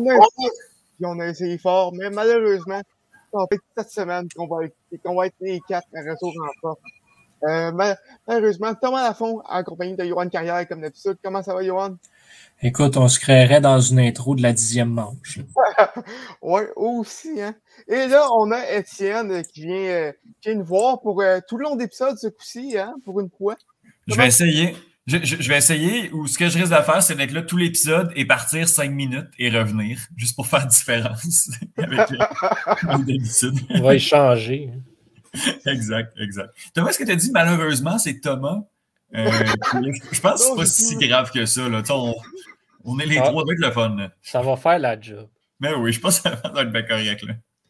on a essayé, on a essayé fort, mais malheureusement, ça va être cette semaine qu'on va, va être les quatre à retour en force. Euh, malheureusement, Thomas Lafont, en compagnie de Johan Carrière, comme d'habitude. Comment ça va, Johan? Écoute, on se créerait dans une intro de la dixième manche. oui, aussi. Hein? Et là, on a Étienne qui vient, euh, qui vient nous voir pour euh, tout le long d'épisode ce coup-ci, hein, pour une fois. Je vais essayer. Je, je, vais essayer, ou ce que je risque de faire, c'est d'être là tout l'épisode et partir cinq minutes et revenir, juste pour faire différence avec d'habitude. On va échanger. exact, exact. Thomas, ce que tu as dit malheureusement, c'est Thomas. Euh, je pense que c'est pas si grave que ça. Là. On, on, est les ah. trois, avec le fun. Ça va faire la job. Mais oui, je pense que ça va être bien correct.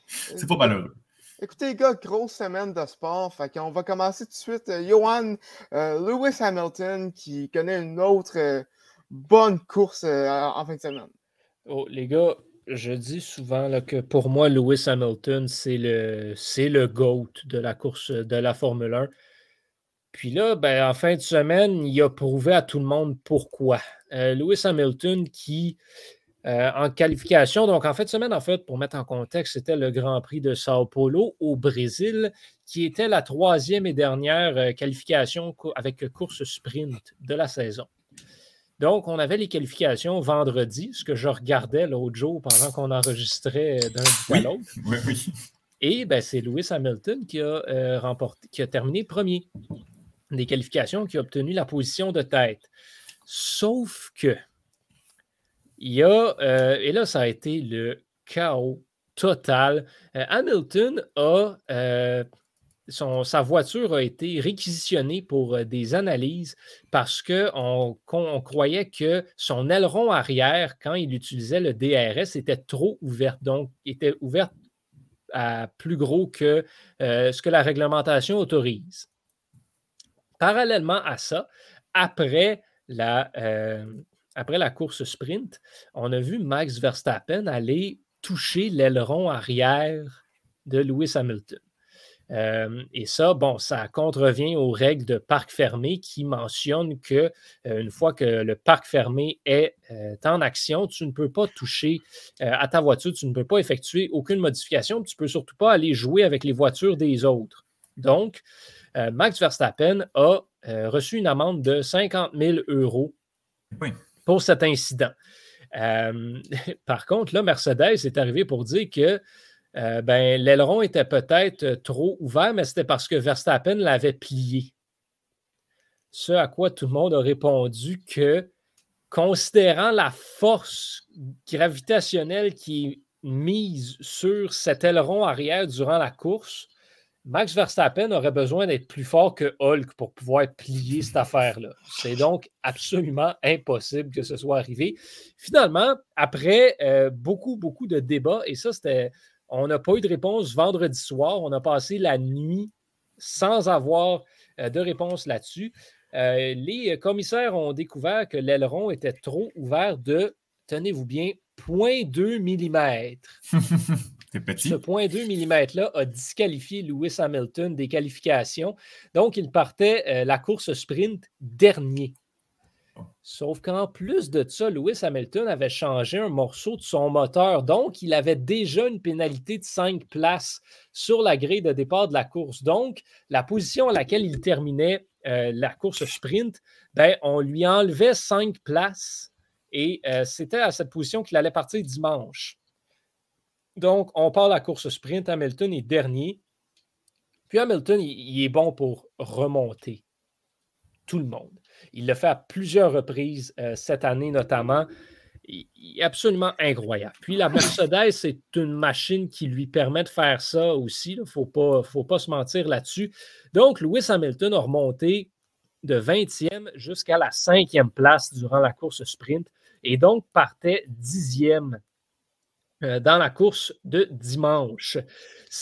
C'est pas malheureux. Écoutez, les gars, grosse semaine de sport. Fait va commencer tout de suite. Euh, Johan euh, Lewis Hamilton qui connaît une autre bonne course en fin de semaine. Oh, les gars, je dis souvent que pour moi, Lewis Hamilton, c'est le, c'est le GOAT de la course de la Formule 1. Puis là, ben, en fin de semaine, il a prouvé à tout le monde pourquoi. Euh, Lewis Hamilton qui, euh, en qualification, donc en fin de semaine, en fait, pour mettre en contexte, c'était le Grand Prix de Sao Paulo au Brésil, qui était la troisième et dernière euh, qualification avec course sprint de la saison. Donc, on avait les qualifications vendredi, ce que je regardais l'autre jour pendant qu'on enregistrait d'un bout à l'autre. Oui, oui. Et ben, c'est Lewis Hamilton qui a, euh, remporté, qui a terminé premier des qualifications, qui a obtenu la position de tête. Sauf que, il y a, euh, et là, ça a été le chaos total. Euh, Hamilton a sa voiture a été réquisitionnée pour euh, des analyses parce qu'on on croyait que son aileron arrière, quand il utilisait le DRS, était trop ouvert, donc était ouverte à plus gros que euh, ce que la réglementation autorise. Parallèlement à ça, après la, euh, après la course sprint, on a vu Max Verstappen aller toucher l'aileron arrière de Lewis Hamilton. Euh, et ça, bon, ça contrevient aux règles de parc fermé qui mentionnent que euh, une fois que le parc fermé est euh, en action, tu ne peux pas toucher à ta voiture, tu ne peux pas effectuer aucune modification, tu ne peux surtout pas aller jouer avec les voitures des autres. Donc, Max Verstappen a reçu une amende de 50 000 euros pour cet incident. par contre, là, Mercedes est arrivé pour dire que euh, ben, l'aileron était peut-être euh, trop ouvert, mais c'était parce que Verstappen l'avait plié. Ce à quoi tout le monde a répondu que, considérant la force gravitationnelle qui est mise sur cet aileron arrière durant la course, Max Verstappen aurait besoin d'être plus fort que Hulk pour pouvoir plier cette affaire-là. C'est donc absolument impossible que ce soit arrivé. Finalement, après euh, beaucoup, beaucoup de débats, et ça, c'était on n'a pas eu de réponse vendredi soir. On a passé la nuit sans avoir euh, de réponse là-dessus. Euh, les commissaires ont découvert que l'aileron était trop ouvert de, tenez-vous bien, 0.2 mm. Petit. Ce 0.2 mm-là a disqualifié Lewis Hamilton des qualifications. Donc, il partait euh, la course sprint dernier. Sauf qu'en plus de ça, Lewis Hamilton avait changé un morceau de son moteur. Donc, il avait déjà une pénalité de 5 places sur la grille de départ de la course. Donc, la position à laquelle il terminait euh, la course sprint, ben, on lui enlevait 5 places et euh, c'était à cette position qu'il allait partir dimanche. Donc, on part la course sprint. Hamilton est dernier. Puis Hamilton, il est bon pour remonter tout le monde. Il l'a fait à plusieurs reprises euh, cette année notamment. Il, est absolument incroyable. Puis la Mercedes, c'est une machine qui lui permet de faire ça aussi. Il ne faut pas, se mentir là-dessus. Donc, Lewis Hamilton a remonté de 20e jusqu'à la 5e place durant la course sprint et donc partait 10e euh, dans la course de dimanche.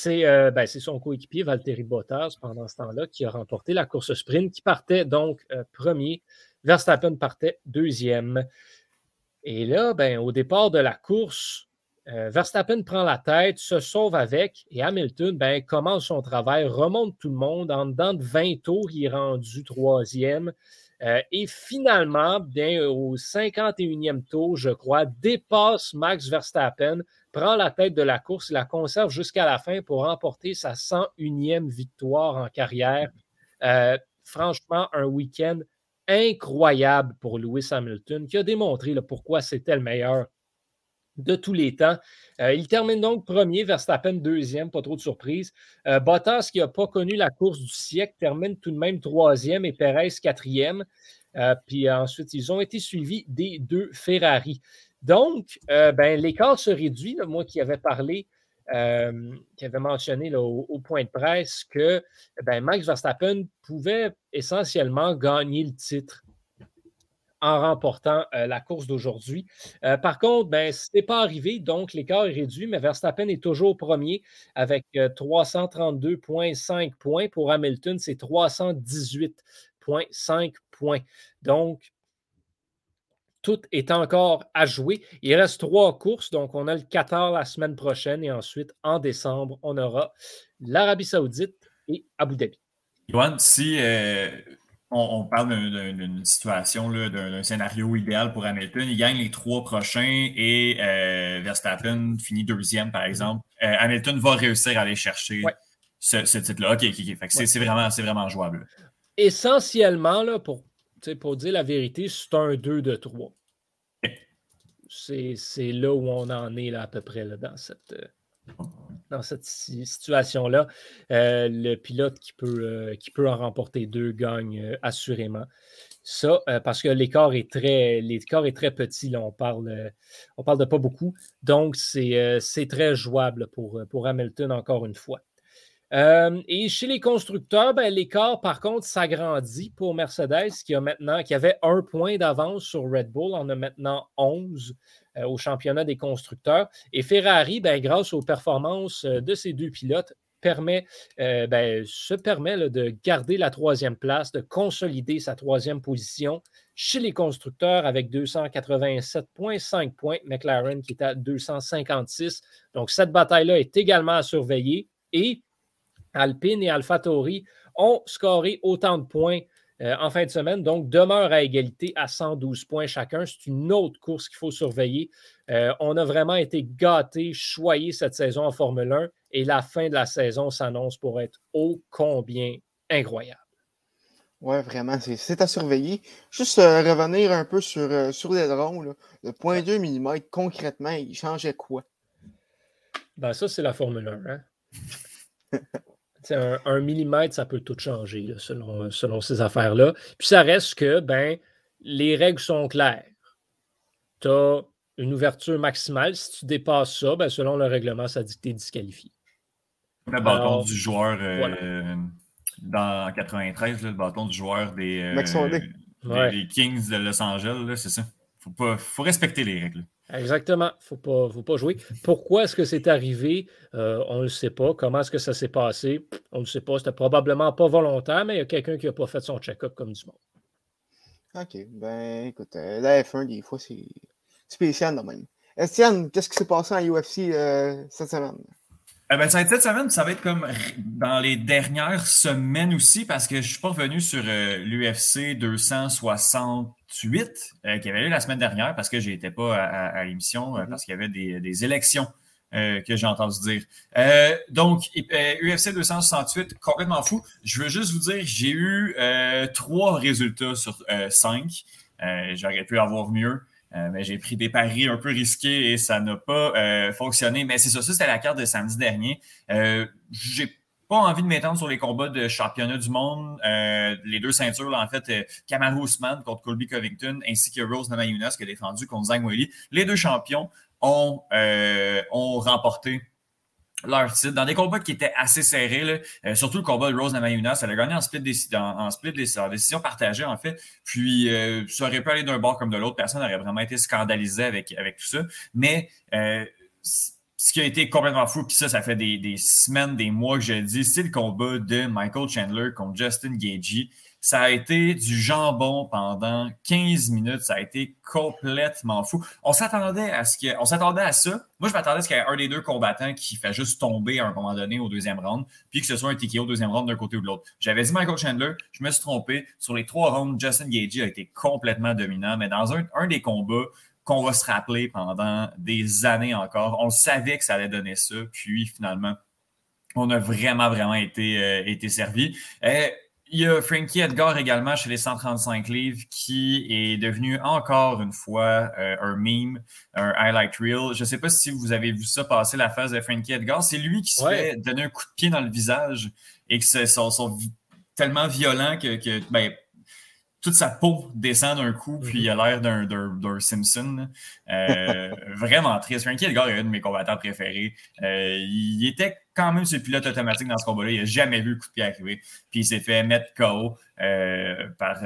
Euh, ben, c'est son coéquipier Valtteri Bottas pendant ce temps-là qui a remporté la course sprint, qui partait donc euh, premier. Verstappen partait deuxième. Et là, ben, au départ de la course, euh, Verstappen prend la tête, se sauve avec, et Hamilton ben, commence son travail, remonte tout le monde. En dedans de 20 tours, il est rendu troisième. Et finalement, bien, au 51e tour, je crois, dépasse Max Verstappen, prend la tête de la course, la conserve jusqu'à la fin pour remporter sa 101e victoire en carrière. franchement, un week-end incroyable pour Lewis Hamilton, qui a démontré pourquoi c'était le meilleur de tous les temps. Euh, il termine donc premier, Verstappen deuxième, pas trop de surprise. Euh, Bottas, qui n'a pas connu la course du siècle, termine tout de même troisième et Perez quatrième. Euh, puis ensuite, ils ont été suivis des deux Ferrari. Donc, ben, l'écart se réduit. moi qui avais parlé, qui avait mentionné au, point de presse que ben, Max Verstappen pouvait essentiellement gagner le titre en remportant euh, la course d'aujourd'hui. Euh, par contre, ben, ce n'est pas arrivé, donc l'écart est réduit, mais Verstappen est toujours premier avec 332,5 euh, points. Pour Hamilton, c'est 318,5 points. Donc, tout est encore à jouer. Il reste trois courses, donc on a le Qatar la semaine prochaine et ensuite, en décembre, on aura l'Arabie Saoudite et Abu Dhabi. Yoann, si on, parle d'une situation, d'un scénario idéal pour Hamilton. Il gagne les trois prochains et euh, Verstappen finit deuxième, par exemple. Euh, Hamilton va réussir à aller chercher ce, titre-là. OK, C'est vraiment, vraiment jouable. Essentiellement, là, pour, pour dire la vérité, c'est un 2 de 3. C'est là où on en est là, à peu près là, dans cette. Euh, dans cette situation-là. Euh, le pilote qui peut, euh, qui peut en remporter deux gagne euh, assurément. Ça, parce que l'écart est très, est très petit. Là, on parle, on parle de pas beaucoup. Donc, c'est, très jouable pour, pour Hamilton, encore une fois. et chez les constructeurs, ben, l'écart, par contre, s'agrandit pour Mercedes, qui, a maintenant, qui avait un point d'avance sur Red Bull, on a maintenant 11. Euh, au championnat des constructeurs. Et Ferrari, ben, grâce aux performances euh, de ces deux pilotes, euh, ben, se permet de garder la troisième place, de consolider sa troisième position chez les constructeurs avec 287,5 points. McLaren qui est à 256. Donc, cette bataille-là est également à surveiller. Et Alpine et AlphaTauri ont scoré autant de points euh, en fin de semaine. Donc, demeure à égalité à 112 points chacun. C'est une autre course qu'il faut surveiller. Euh, on a vraiment été gâtés, choyés cette saison en Formule 1 et la fin de la saison s'annonce pour être ô combien incroyable. Oui, vraiment, c'est à surveiller. Juste euh, revenir un peu sur, sur les drones. Le 0.2 mm, concrètement, il changeait quoi? Ben, ça, c'est la Formule 1. Hein? un, millimètre, ça peut tout changer selon, selon ces affaires-là. Puis ça reste que ben, les règles sont claires. Tu as une ouverture maximale. Si tu dépasses ça, ben, selon le règlement, ça dit que tu es disqualifié. Le bâton du joueur euh, dans 93, le bâton du joueur des, euh, Kings de Los Angeles, c'est ça. Il faut, faut respecter les règles. Exactement. Il ne faut pas, jouer. Pourquoi est-ce que c'est arrivé? Euh, on ne le sait pas. Comment est-ce que ça s'est passé? On ne le sait pas. C'était probablement pas volontaire, mais il y a quelqu'un qui n'a pas fait son check-up comme du monde. OK. Ben, écoute, euh, la F1, des fois, c'est spécial de même. Estienne, qu'est-ce qui s'est passé en UFC euh, cette semaine? Eh ben, ça va être cette semaine, ça va être comme dans les dernières semaines aussi, parce que je ne suis pas revenu sur l'UFC 260 8 euh, qui avait eu la semaine dernière parce que je n'étais pas à, l'émission euh, mm-hmm. parce qu'il y avait des, élections euh, que j'ai entendu dire. donc, UFC 268, complètement fou. Je veux juste vous dire, j'ai eu trois résultats sur cinq. J'aurais pu avoir mieux. Mais j'ai pris des paris un peu risqués et ça n'a pas fonctionné. Mais c'est ça, ça c'était la carte de samedi dernier. j'ai pas envie de m'étendre sur les combats de championnat du monde. Euh, les deux ceintures, là, en fait, euh, Kamaru Usman contre Colby Covington, ainsi que Rose Namajunas qui a défendu contre Zhang Weili. Les deux champions ont, euh, ont remporté dans des combats qui étaient assez serrés. Là. surtout le combat de Rose Namajunas. Elle a gagné en split, en, en split décision partagée, en fait. Puis, ça aurait pu aller d'un bord comme de l'autre. Personne n'aurait vraiment été scandalisé avec, avec tout ça. Mais ce qui a été complètement fou, puis ça, ça fait des, semaines, des mois que je le dis, c'est le combat de Michael Chandler contre Justin Gagey. Ça a été du jambon pendant 15 minutes. Ça a été complètement fou. On s'attendait à ce que, on s'attendait à ça. Moi, je m'attendais à ce qu'il y ait un des deux combattants qui fait juste tomber à un moment donné au deuxième round, puis que ce soit un TKO au deuxième round d'un côté ou de l'autre. J'avais dit Michael Chandler, je me suis trompé. Sur les trois rounds, Justin Gagey a été complètement dominant, mais dans un, un des combats, qu'on va se rappeler pendant des années encore. On savait que ça allait donner ça, puis finalement, on a vraiment, vraiment été, euh, été servi. Euh, il y a Frankie Edgar également chez les 135 livres qui est devenu encore une fois euh, un meme, un highlight reel. Je ne sais pas si vous avez vu ça passer la phase de Frankie Edgar. C'est lui qui se fait donner un coup de pied dans le visage et que c'est sont, tellement violent que, que ben, toute sa peau descend d'un coup, puis il a l'air d'un Simpson. Euh, vraiment triste. Frankie Edgar est un de mes combattants préférés. Euh, il était quand même le pilote automatique dans ce combat-là. Il n'a jamais vu le coup de pied arriver. Puis il s'est fait mettre KO euh, par,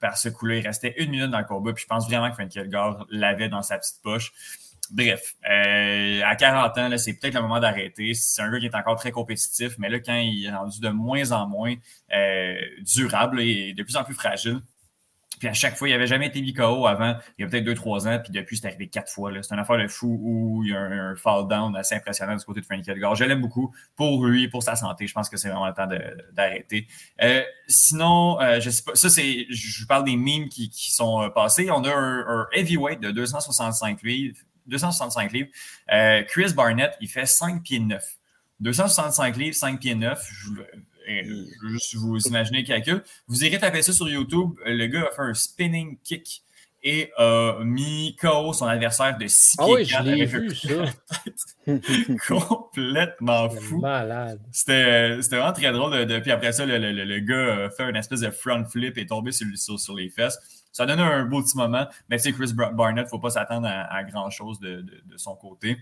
par ce coup-là. Il restait une minute dans le combat. Puis je pense vraiment que Frankie Edgar l'avait dans sa petite poche. Bref, à 40 ans, c'est peut-être le moment d'arrêter. C'est un gars qui est encore très compétitif, mais là, quand il est rendu de moins en moins durable et de plus en plus fragile, puis à chaque fois, il n'avait jamais été mis avant, il y a peut-être deux, trois ans, puis depuis, c'est arrivé quatre fois. C'est une affaire de fou où il y a un, fall down assez impressionnant du côté de Frankie Edgar. Je l'aime beaucoup pour lui, pour sa santé. Je pense que c'est vraiment le temps d'arrêter. Euh, sinon, euh, je sais pas, ça c'est, je parle des memes qui, qui sont euh, passés. On a un, heavyweight de 265 livres. 265 livres. Chris Barnett, il fait 5 pieds 9. 265 livres, 5 pieds 9. Je, juste vous imaginez le calcul. Vous irez taper ça sur YouTube. Le gars a fait un spinning kick et a mis KO son adversaire de 6 pieds. Ah oui, je l'ai vu, ça. Complètement fou. Malade. C'était vraiment très drôle. Puis après ça, le, gars a fait une espèce de front flip et tombé sur, sur, les fesses. Ça a donné un beau petit moment. Mais tu sais, Chris Barnett, il ne faut pas s'attendre à, grand-chose de, son côté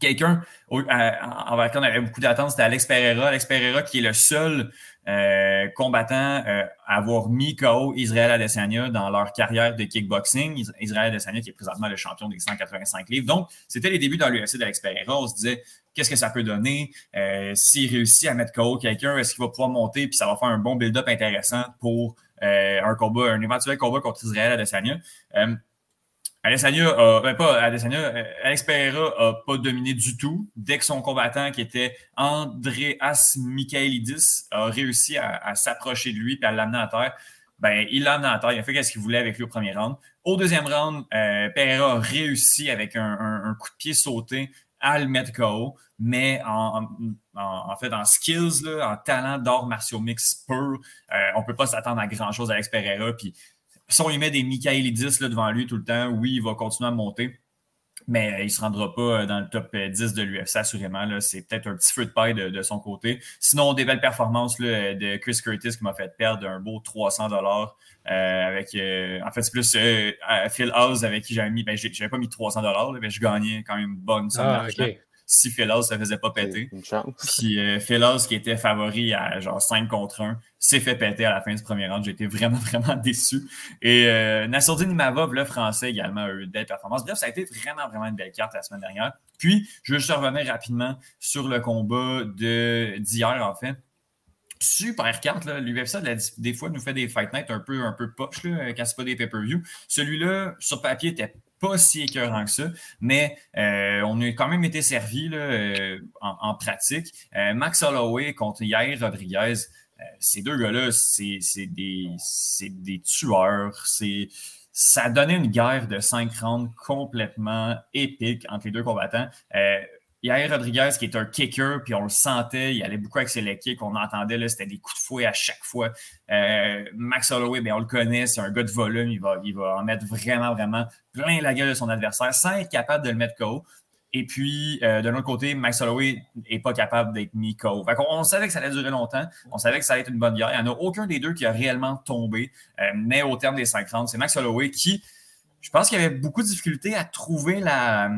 quelqu'un envers qui on avait beaucoup d'attentes, c'était Alex Pereira. Alex Pereira qui est le seul euh, combattant euh, à avoir mis KO Israël Adesanya dans leur carrière de kickboxing. Israël Adesanya qui est présentement le champion des 185 livres. Donc, c'était les débuts dans l'UFC d'Alex Pereira. On se disait, qu'est-ce que ça peut donner? Euh, s'il réussit à mettre KO quelqu'un, est-ce qu'il va pouvoir monter? Puis ça va faire un bon build-up intéressant pour un combat, un éventuel combat contre Israël Adesanya? Adesanya a, ben pas euh, Alex Pereira n'a pas dominé du tout. Dès que son combattant, qui était Andreas Michaelidis, a réussi à, s'approcher de lui et à l'amener à terre, ben, il l'a amené à terre. Il a fait ce qu'il voulait avec lui au premier round. Au deuxième round, euh, Pereira a réussi avec un, coup de pied sauté à le mettre KO, mais en, fait, en skills, en talent d'or martiaux mix pur, euh, on ne peut pas s'attendre à grand-chose à Alex Pereira. Puis si on lui met des Michaelidis là, devant lui tout le temps, oui, il va continuer à monter. Mais il ne se rendra pas euh, dans le top 10 euh, de l'UFC, assurément. C'est peut-être un petit feu de paille de, son côté. Sinon, des belles performances là, de Chris Curtis qui m'a fait perdre un beau 300 dollars. Euh, avec, en fait, c'est plus Phil House avec qui j'avais mis. Ben, j'avais pas mis 300 dollars, mais je gagnais quand même une bonne somme ah, si Philos ne faisait pas péter. Une chance. Puis euh, qui était favori à genre 5 contre 1, s'est fait péter à la fin du premier round. J'ai été vraiment, vraiment déçu. Et euh, Nassourdine Imavov, le français également, a eu de belles performances. Bref, ça a été vraiment, vraiment une belle carte la semaine dernière. Puis, je veux juste revenir rapidement sur le combat d'hier, en fait super carte. L'UFC, des fois, nous fait des fight nights un peu, un peu poche là, quand c'est pas des pay-per-view. Celui-là, sur papier, était pas si écœurant que ça, mais euh, on a quand même été servi euh, en, pratique. Euh, Max Holloway contre Yair Rodriguez, ces deux gars-là, c'est des, des tueurs. Ça a donné une guerre de 5 rounds complètement épique entre les deux combattants. Yair Rodriguez, qui est un kicker, puis on le sentait, il allait beaucoup avec ses kicks, on entendait, c'était des coups de fouet à chaque fois. Euh, Max Holloway, bien, on le connaît, c'est un gars de volume, il va, il va en mettre vraiment, vraiment plein la gueule de son adversaire sans être capable de le mettre KO. Et puis, euh, de l'autre côté, Max Holloway n'est pas capable d'être mis KO. on, savait que ça allait durer longtemps, on savait que ça allait être une bonne guerre. Il n'y en a aucun des deux qui a réellement tombé, euh, mais au terme des 5 rounds, c'est Max Holloway qui je pense qu'il y avait beaucoup de difficultés à trouver la,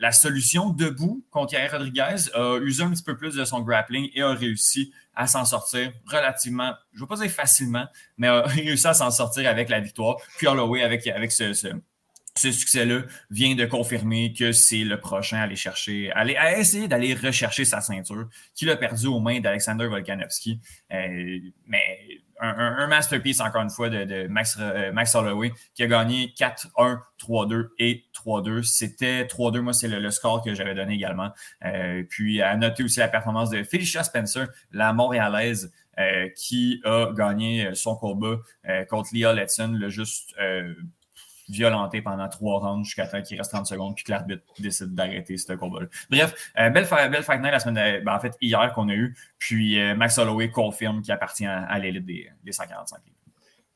la solution debout contre Yair Rodriguez, a usé un petit peu plus de son grappling et a réussi à s'en sortir relativement, je ne veux pas dire facilement, mais a réussi à s'en sortir avec la victoire. Puis Holloway avec, avec ce, ce succès-là vient de confirmer que c'est le prochain à aller chercher, à, aller, à essayer d'aller rechercher sa ceinture, qu'il a perdu aux mains d'Alexander Volkanovski. Euh, mais un, masterpiece, encore une fois, de, Max, euh, Max Holloway, qui a gagné 4-1, 3-2 et 3-2. C'était 3-2, moi, c'est le, score que j'avais donné également. Euh, puis, à noter aussi la performance de Felicia Spencer, la Montréalaise, qui a gagné son combat contre Leah Letson, le juste violenté pendant trois rounds jusqu'à temps qu'il reste 30 secondes puis que l'arbitre décide d'arrêter ce combat-là. Bref, euh, belle, belle fight night la semaine, ben, en fait, hier qu'on a eu. Puis euh, Max Holloway confirme qu'il appartient à, l'élite des, des 145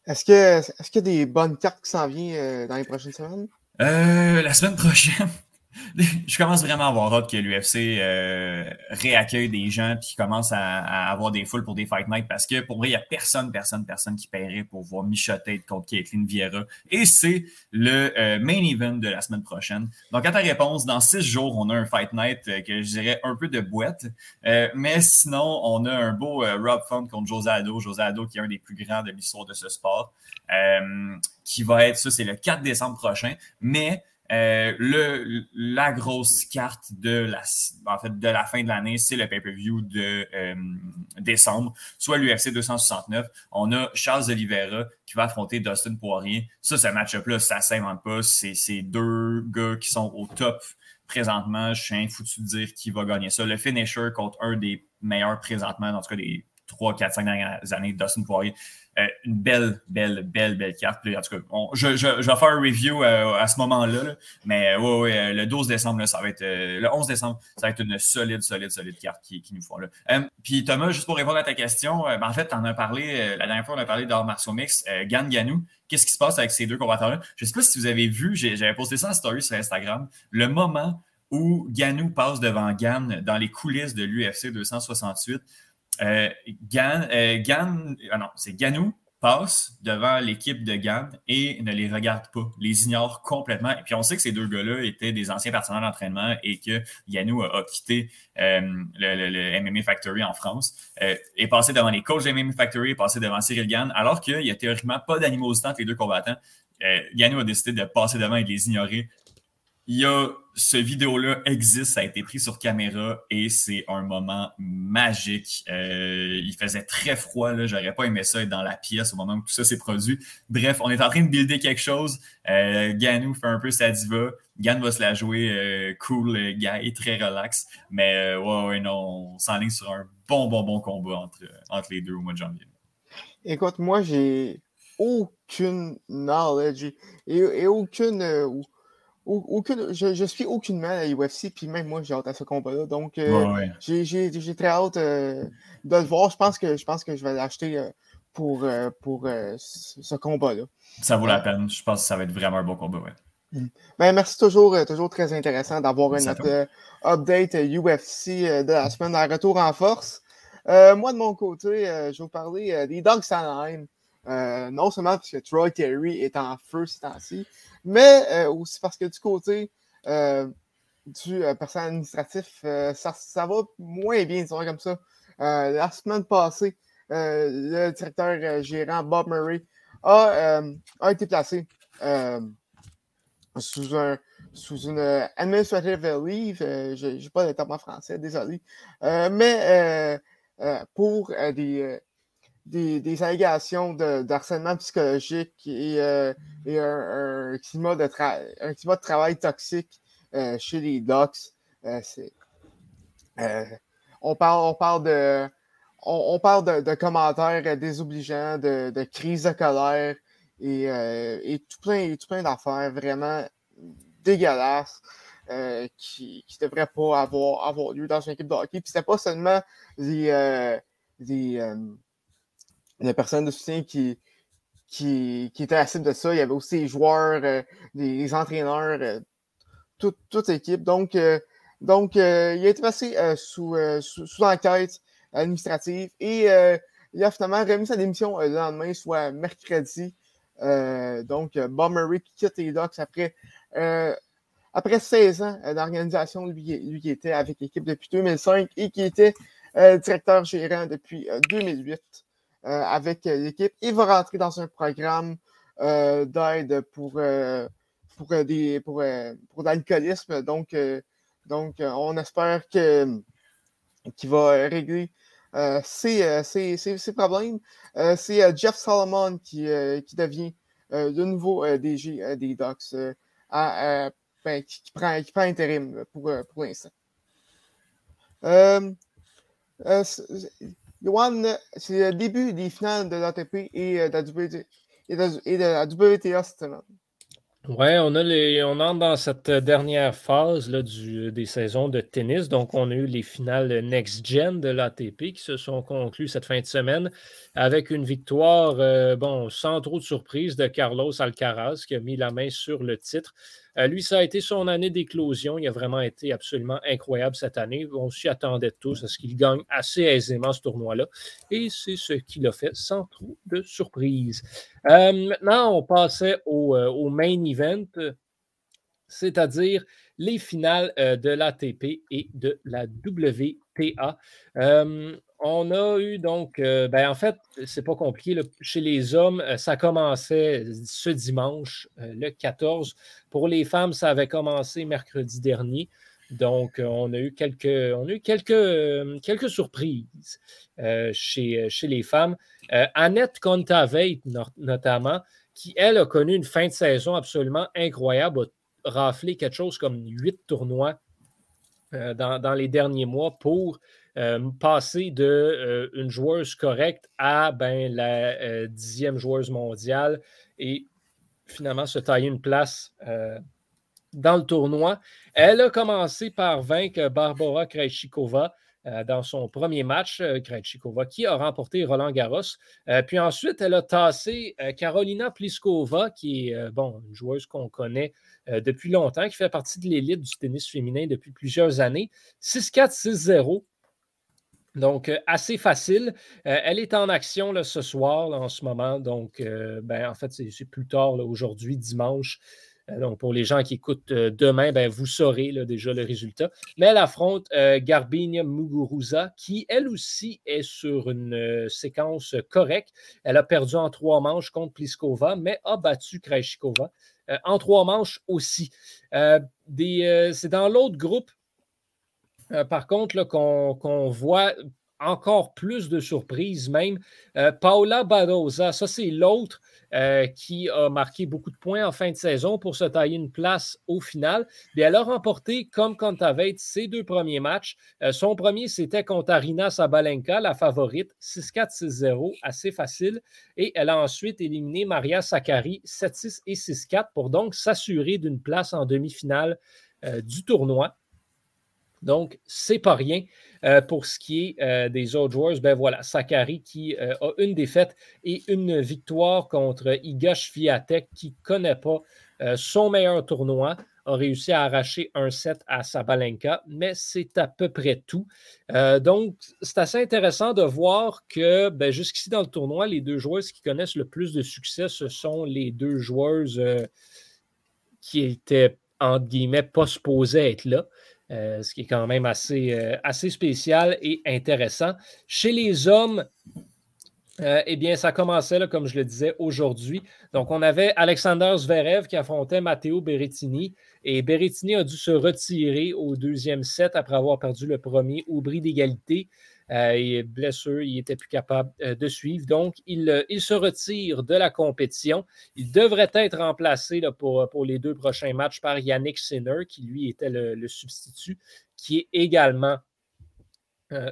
Est-ce qu'il est y a des bonnes cartes qui s'en viennent euh, dans les prochaines semaines? la semaine prochaine, je commence vraiment à avoir hâte que l'UFC euh, réaccueille des gens qui commencent à, avoir des foules pour des Fight Night parce que pour vrai, il n'y a personne, personne, personne qui paierait pour voir Michotet contre Caitlin Vieira. Et c'est le euh, main event de la semaine prochaine. Donc, à ta réponse, dans six jours, on a un Fight Night euh, que je dirais un peu de boîte. mais sinon, on a un beau Rob Fund contre José Ado. José Ado qui est un des plus grands de l'histoire de ce sport. qui va être, ça, c'est le 4 décembre prochain. Mais euh, le, la grosse carte de la, en fait, de la fin de l'année, c'est le pay-per-view de euh, décembre, soit l'UFC 269. On a Charles Oliveira qui va affronter Dustin Poirier. Ça, ce match-up-là, ça s'invente pas. C'est deux gars qui sont au top présentement. Je suis foutu de dire qui va gagner ça. Le finisher contre un des meilleurs présentement, en tout cas des 3, 4, 5 dernières années, Dustin Poirier. Euh, une belle, belle, belle, belle carte. en tout cas, je, je, vais faire un review euh, à ce moment-là. Mais euh, ouais, ouais, le 12 décembre, ça va être. le 11 décembre, ça va être une solide, solide, solide carte qui, qui nous font là. puis Thomas, juste pour répondre à ta question, ben, en fait, tu en as parlé, la dernière fois, on a parlé d'art martial mix, Gan Ganou. Qu'est-ce qui se passe avec ces deux combattants-là? Je ne sais pas si vous avez vu, j'avais posté ça en story sur Instagram, le moment où Ganou passe devant Gan dans les coulisses de l'UFC 268. Euh, Gan, euh, ah non, c'est Ganou passe devant l'équipe de Gan et ne les regarde pas, les ignore complètement. Et puis on sait que ces deux gars-là étaient des anciens partenaires d'entraînement et que Ganou a, quitté euh, le, MMA Factory en France, est passé devant les coachs de MMA Factory, est passé devant Cyril Gann, alors qu'il n'y a théoriquement pas d'animosité entre les deux combattants. Ganou a décidé de passer devant et de les ignorer il y a ce vidéo-là existe, ça a été pris sur caméra et c'est un moment magique. Euh, il faisait très froid, là, j'aurais pas aimé ça être dans la pièce au moment où tout ça s'est produit. Bref, on est en train de builder quelque chose. Euh, Ganou fait un peu sa diva. Gan va se la jouer euh, cool, gars est très relax. Mais ouais, ouais, non, on s'enligne sur un bon, bon, bon combat entre, entre les deux au mois de janvier. Écoute, moi, j'ai aucune knowledge et, aucune je, je, suis aucunement à UFC, puis même moi, j'ai hâte à ce combat-là. Donc, euh, j'ai très hâte euh, de le voir. Je pense que je, pense que je vais l'acheter euh, pour, pour ce combat-là. Ça vaut la peine. Je pense que ça va être vraiment un bon combat, ouais. Mm. Ben, merci toujours, toujours très intéressant d'avoir un update UFC de la semaine de retour en force. moi, de mon côté, je vais vous parler des Dogs Anaheim. non seulement parce que Troy Terry est en feu ces temps-ci, mais euh, aussi parce que du côté euh, du euh, personnel administratif, ça, va moins bien, disons comme ça. la semaine passée, le directeur gérant Bob Murray a, été placé sous, un, sous une administrative leave. je n'ai pas le en français, désolé. mais pour des des, allégations d'harcèlement psychologique et, euh, un, climat de un climat de travail toxique euh, chez les docs. Euh, on, parle, on parle de. On, parle de, commentaires désobligeants, de, de crise de colère et, tout plein, plein d'affaires vraiment dégueulasses qui ne devraient pas avoir, avoir lieu dans une équipe de hockey. Puis c'était pas seulement les, les, des personnes de soutien qui, qui, étaient à de ça. Il y avait aussi les joueurs, euh, les, entraîneurs, euh, toute, l'équipe. Donc, euh, donc il a été passé sous, sous, enquête administrative et il a finalement remis sa démission le lendemain, soit mercredi. donc, Bob Murray qui quitte les Ducks après, après 16 ans d'organisation, lui, qui était avec l'équipe depuis 2005 et qui était directeur gérant depuis 2008. Euh, avec l'équipe. Il va rentrer dans un programme euh, d'aide pour, euh, pour, pour, pour l'alcoolisme. Donc, donc, on espère que qu'il va régler ses, ses, problèmes. C'est Jeff Solomon qui, qui devient de nouveau DG des Ducks à, ben, qui, prend, qui prend intérim pour, pour l'instant. Euh, c'est le début des finales de l'ATP et, euh, de la WTA cette. Oui, on, on entre dans cette dernière phase là, du, des saisons de tennis. Donc, on a eu les finales next-gen de l'ATP qui se sont conclues cette fin de semaine avec une victoire, euh, bon, sans trop de surprise, de Carlos Alcaraz qui a mis la main sur le titre. Euh, lui, ça a été son année d'éclosion. Il a vraiment été absolument incroyable cette année. On s'y attendait tous à ce qu'il gagne assez aisément ce tournoi-là. Et c'est ce qu'il a fait sans trop de surprise. Euh, maintenant, on passait au, euh, au main event, c'est-à-dire les finales de l'ATP et de la WTA on a eu donc, euh, ben en fait, c'est pas compliqué. Chez les hommes, euh, ça commençait ce dimanche, euh, le 14. Pour les femmes, ça avait commencé mercredi dernier. Donc, on a eu quelques, on a eu quelques, quelques surprises chez, les femmes. Annette Contaveit, notamment, qui, elle, a connu une fin de saison absolument incroyable, raflé quelque chose comme huit tournois dans, dans, les derniers mois pour euh, passer de euh, une joueuse correcte à ben, la euh, dixième joueuse mondiale et finalement se tailler une place dans le tournoi. Elle a commencé par vaincre Barbara Krejcikova dans son premier match, Krejcikova, qui a remporté Roland Garros. puis ensuite, elle a tassé Carolina Pliskova, qui est bon, une joueuse qu'on connaît depuis longtemps, qui fait partie de l'élite du tennis féminin depuis plusieurs années. 6-4, 6-0. Donc, euh, assez facile. Euh, elle est en action là, ce soir, en ce moment. Donc, euh, ben, en fait, c'est plus tard, aujourd'hui, dimanche. Donc, pour les gens qui écoutent demain, ben, vous saurez déjà le résultat. Mais elle affronte Garbinia Muguruza, qui, elle aussi, est sur une séquence correcte. Elle a perdu en trois manches contre Pliskova, mais a battu Krejcikova en trois manches aussi. c'est dans l'autre groupe euh, par contre, qu'on voit encore plus de surprises même. Euh, Paula Badoza, ça c'est l'autre euh, qui a marqué beaucoup de points en fin de saison pour se tailler une place au final. Elle a remporté, comme Kontaveit, ses deux premiers matchs. son premier, c'était contre Arina Sabalenka, la favorite, 6-4, 6-0, assez facile. Et elle a ensuite éliminé Maria Sakkari, 7-6 et 6-4 pour donc s'assurer d'une place en demi-finale du tournoi. Donc, c'est pas rien. Euh, pour ce qui est euh, des autres joueurs, ben voilà, Sakari qui euh, a une défaite et une victoire contre Iga Fiatek qui ne connaît pas son meilleur tournoi, a réussi à arracher un set à Sabalenka, mais c'est à peu près tout. donc, c'est assez intéressant de voir que ben, jusqu'ici dans le tournoi, les deux joueuses qui connaissent le plus de succès, ce sont les deux joueuses qui étaient, entre guillemets, pas supposées être là. Euh, ce qui est quand même assez, euh, assez spécial et intéressant. Chez les hommes, euh, eh bien, ça commençait, là, comme je le disais, aujourd'hui. Donc, on avait Alexander Zverev qui affrontait Matteo Berrettini. Et Berrettini a dû se retirer au deuxième set après avoir perdu le premier au bris d'égalité. Euh, et blessure, il n'était plus capable euh, de suivre. Donc, il, il, se retire de la compétition. Il devrait être remplacé pour, pour, les deux prochains matchs par Yannick Sinner, qui lui était le, substitut, qui est également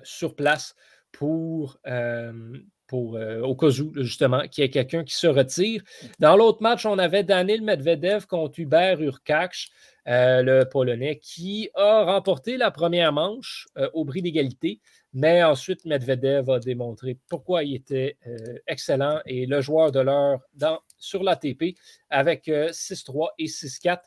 sur place pour, pour, euh, au cas où, justement, qu'il y ait quelqu'un qui se retire. Dans l'autre match, on avait Daniel Medvedev contre Hubert Urkacz, euh, le Polonais, qui a remporté la première manche euh, au bris d'égalité, mais ensuite Medvedev a démontré pourquoi il était excellent et le joueur de l'heure sur l'ATP avec 6-3 et 6-4.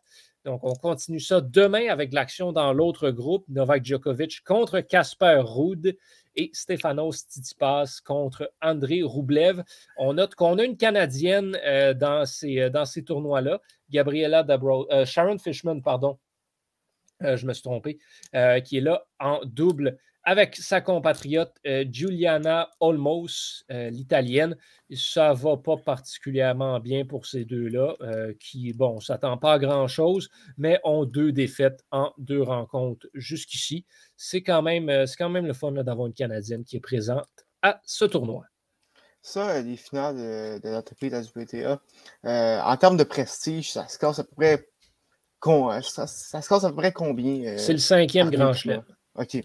Donc, on continue ça demain avec l'action dans l'autre groupe, Novak Djokovic contre Casper Ruud et Stefanos Tsitsipas contre André Roublev. On note qu'on a une Canadienne euh, dans ces, euh, dans tournois-là, Gabriella Dabro, euh, Sharon Fishman, pardon, je me suis trompé, qui est là en double avec sa compatriote euh, Giuliana Olmos, euh, l'italienne. Ça ne va pas particulièrement bien pour ces deux-là, euh, qui, bon, ne s'attend pas à grand-chose, mais ont deux défaites en deux rencontres jusqu'ici. C'est quand, même, quand même le fun d'avoir une Canadienne qui est présente à ce tournoi. Ça, les finales de, de et de la WTA, en termes de prestige, ça se casse à peu près, ça, ça se casse à peu près combien? c'est le cinquième grand chelem. OK.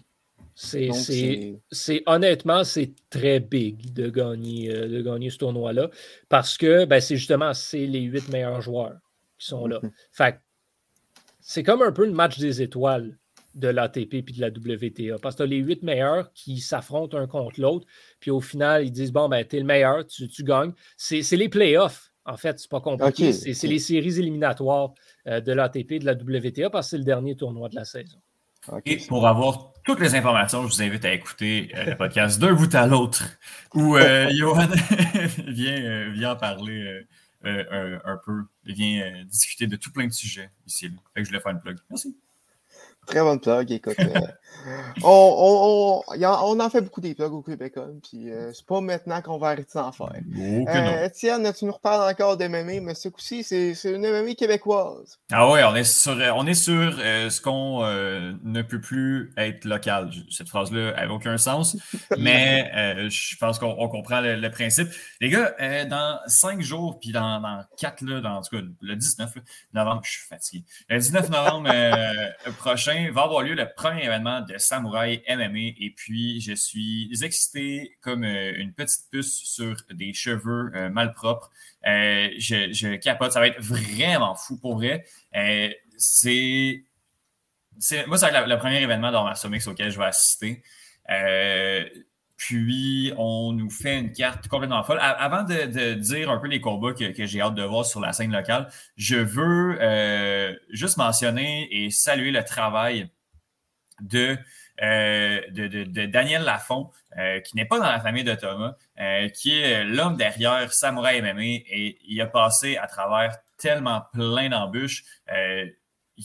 C'est honnêtement, c'est très big de gagner, euh, de gagner ce tournoi-là parce que ben, c'est justement c'est les huit meilleurs joueurs qui sont là. Fait c'est comme un peu le match des étoiles de l'ATP et de la WTA parce que tu as les huit meilleurs qui s'affrontent un contre l'autre, puis au final, ils disent Bon, ben, t'es le meilleur, tu, tu gagnes. C'est les playoffs. En fait, c'est pas compliqué. c'est les séries éliminatoires euh, de l'ATP et de la WTA parce que c'est le dernier tournoi de la saison. Et pour avoir toutes les informations, je vous invite à écouter euh, le podcast d'un bout à l'autre où euh, Johan vient, euh, vient parler un, peu, vient discuter de tout plein de sujets ici. Fait que je voulais faire une plug. Merci. Très bonne plug, écoute. Euh, on, on, on, en fait beaucoup des plugs au Québec, puis euh, c'est pas maintenant qu'on va arrêter d'en faire. Euh, Étienne, tu nous reparles encore de MMA, mais ce coup-ci, c'est une MMA québécoise. Ah oui, on est sur, on est sur ce qu'on ne peut plus être local. Cette phrase-là n'a aucun sens, mais je pense qu'on comprend le, principe. Les gars, dans cinq jours, puis dans, dans quatre, là, dans, en tout cas le 19 novembre, je suis fatigué. Le 19 novembre prochain, va avoir lieu le premier événement de Samouraï MMA et puis je suis excité comme euh, une petite puce sur des cheveux euh, malpropres. Euh, je, capote, ça va être vraiment fou pour vrai. c'est, moi, ça va être le, premier événement dans ma auquel je vais assister. Puis, on nous fait une carte complètement folle. avant de, dire un peu les combats que, j'ai hâte de voir sur la scène locale, je veux euh, juste mentionner et saluer le travail de, euh, Daniel Lafont, euh, qui n'est pas dans la famille de Thomas, qui est l'homme derrière Samurai MMA et il a passé à travers tellement plein d'embûches. il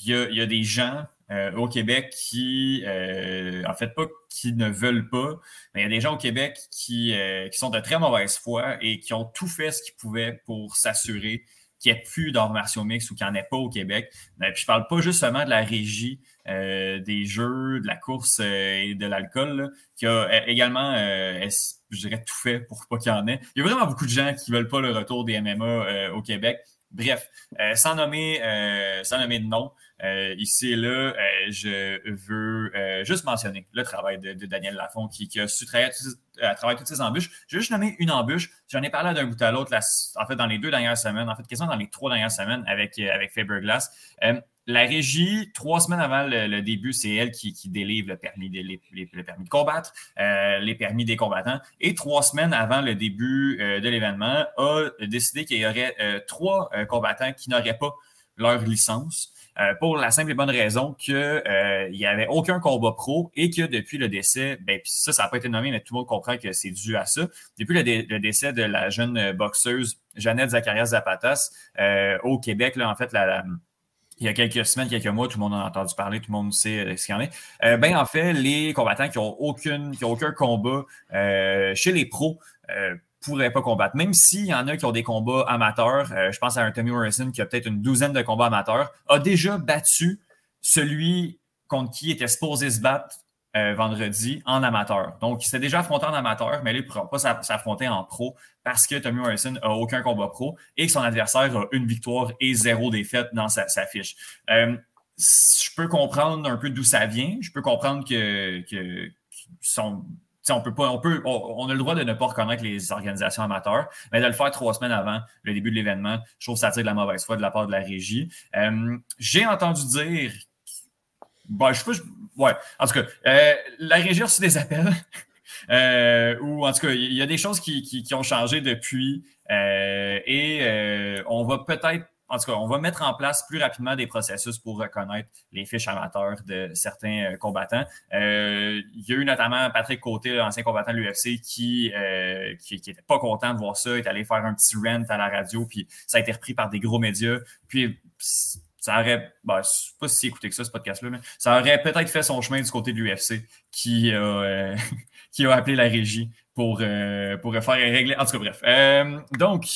y a des gens euh, au Québec qui, euh, en fait, pas qui ne veulent pas, mais il y a des gens au Québec qui, euh, qui sont de très mauvaise foi et qui ont tout fait ce qu'ils pouvaient pour s'assurer qu'il n'y ait plus d'arts martiaux mix ou qu'il n'y en ait pas au Québec. puis je parle pas justement de la régie des jeux, de la course et de l'alcool, qui a également, je dirais, tout fait pour pas qu'il y en ait. Il y a vraiment beaucoup de gens qui veulent pas le retour des MMA au Québec. Bref, sans, nommer, sans nommer de nom, euh, ici et là, euh, je veux euh, juste mentionner le travail de, Daniel Lafont qui, a su travailler, à travers toutes ces embûches. Je vais juste nommer une embûche. J'en ai parlé d'un bout à l'autre, en fait, dans les deux dernières semaines, en fait, quasiment dans les trois dernières semaines avec, avec Faberglass. la régie, trois semaines avant le, début, c'est elle qui, délivre le permis, de, le permis de combattre, les permis des combattants. Et trois semaines avant le début de l'événement, a décidé qu'il y aurait trois combattants qui n'auraient pas leur licence. Euh, pour la simple et bonne raison qu'il euh, n'y avait aucun combat pro et que depuis le décès, ben, puis ça, ça n'a pas été nommé, mais tout le monde comprend que c'est dû à ça. Depuis le, décès de la jeune boxeuse Jeannette Zacharias Zapatas euh, au Québec, là, en fait, la, il y a quelques semaines, quelques mois, tout le monde en a entendu parler, tout le monde sait ce qu'il y en est. ben, en fait, les combattants qui ont aucune, qui ont aucun combat chez les pros pourrait pas combattre. Même s'il y en a qui ont des combats amateurs, euh, je pense à un Tommy Morrison qui a peut-être une douzaine de combats amateurs, a déjà battu celui contre qui était supposé se battre euh, vendredi en amateur. Donc, il s'est déjà affronté en amateur, mais lui, il ne pourra pas s'affronter en pro parce que Tommy Morrison n'a aucun combat pro et que son adversaire a une victoire et zéro défaite dans sa, fiche. Euh, je peux comprendre un peu d'où ça vient. Je peux comprendre que, que son, on peut pas, on peut, on, a le droit de ne pas reconnaître les organisations amateurs, mais de le faire trois semaines avant le début de l'événement, je trouve que ça tire de la mauvaise foi de la part de la régie. Euh, j'ai entendu dire, bon, je sais pas, ouais, en tout cas, euh, la régie a reçu des appels. Euh, ou en tout cas, il y a des choses qui, qui ont changé depuis et on va peut-être en tout cas, on va mettre en place plus rapidement des processus pour reconnaître les fiches amateurs de certains euh, combattants. Euh, il y a eu notamment Patrick Côté, ancien combattant de l'UFC, qui, euh, qui, pas content de voir ça, est allé faire un petit rent à la radio, puis ça a été repris par des gros médias. Puis ça aurait, ben, je sais pas si écouté que ça, ce podcast-là, mais ça aurait peut-être fait son chemin du côté de l'UFC qui, a, qui a appelé la régie pour, pour faire régler. En tout cas, bref. donc,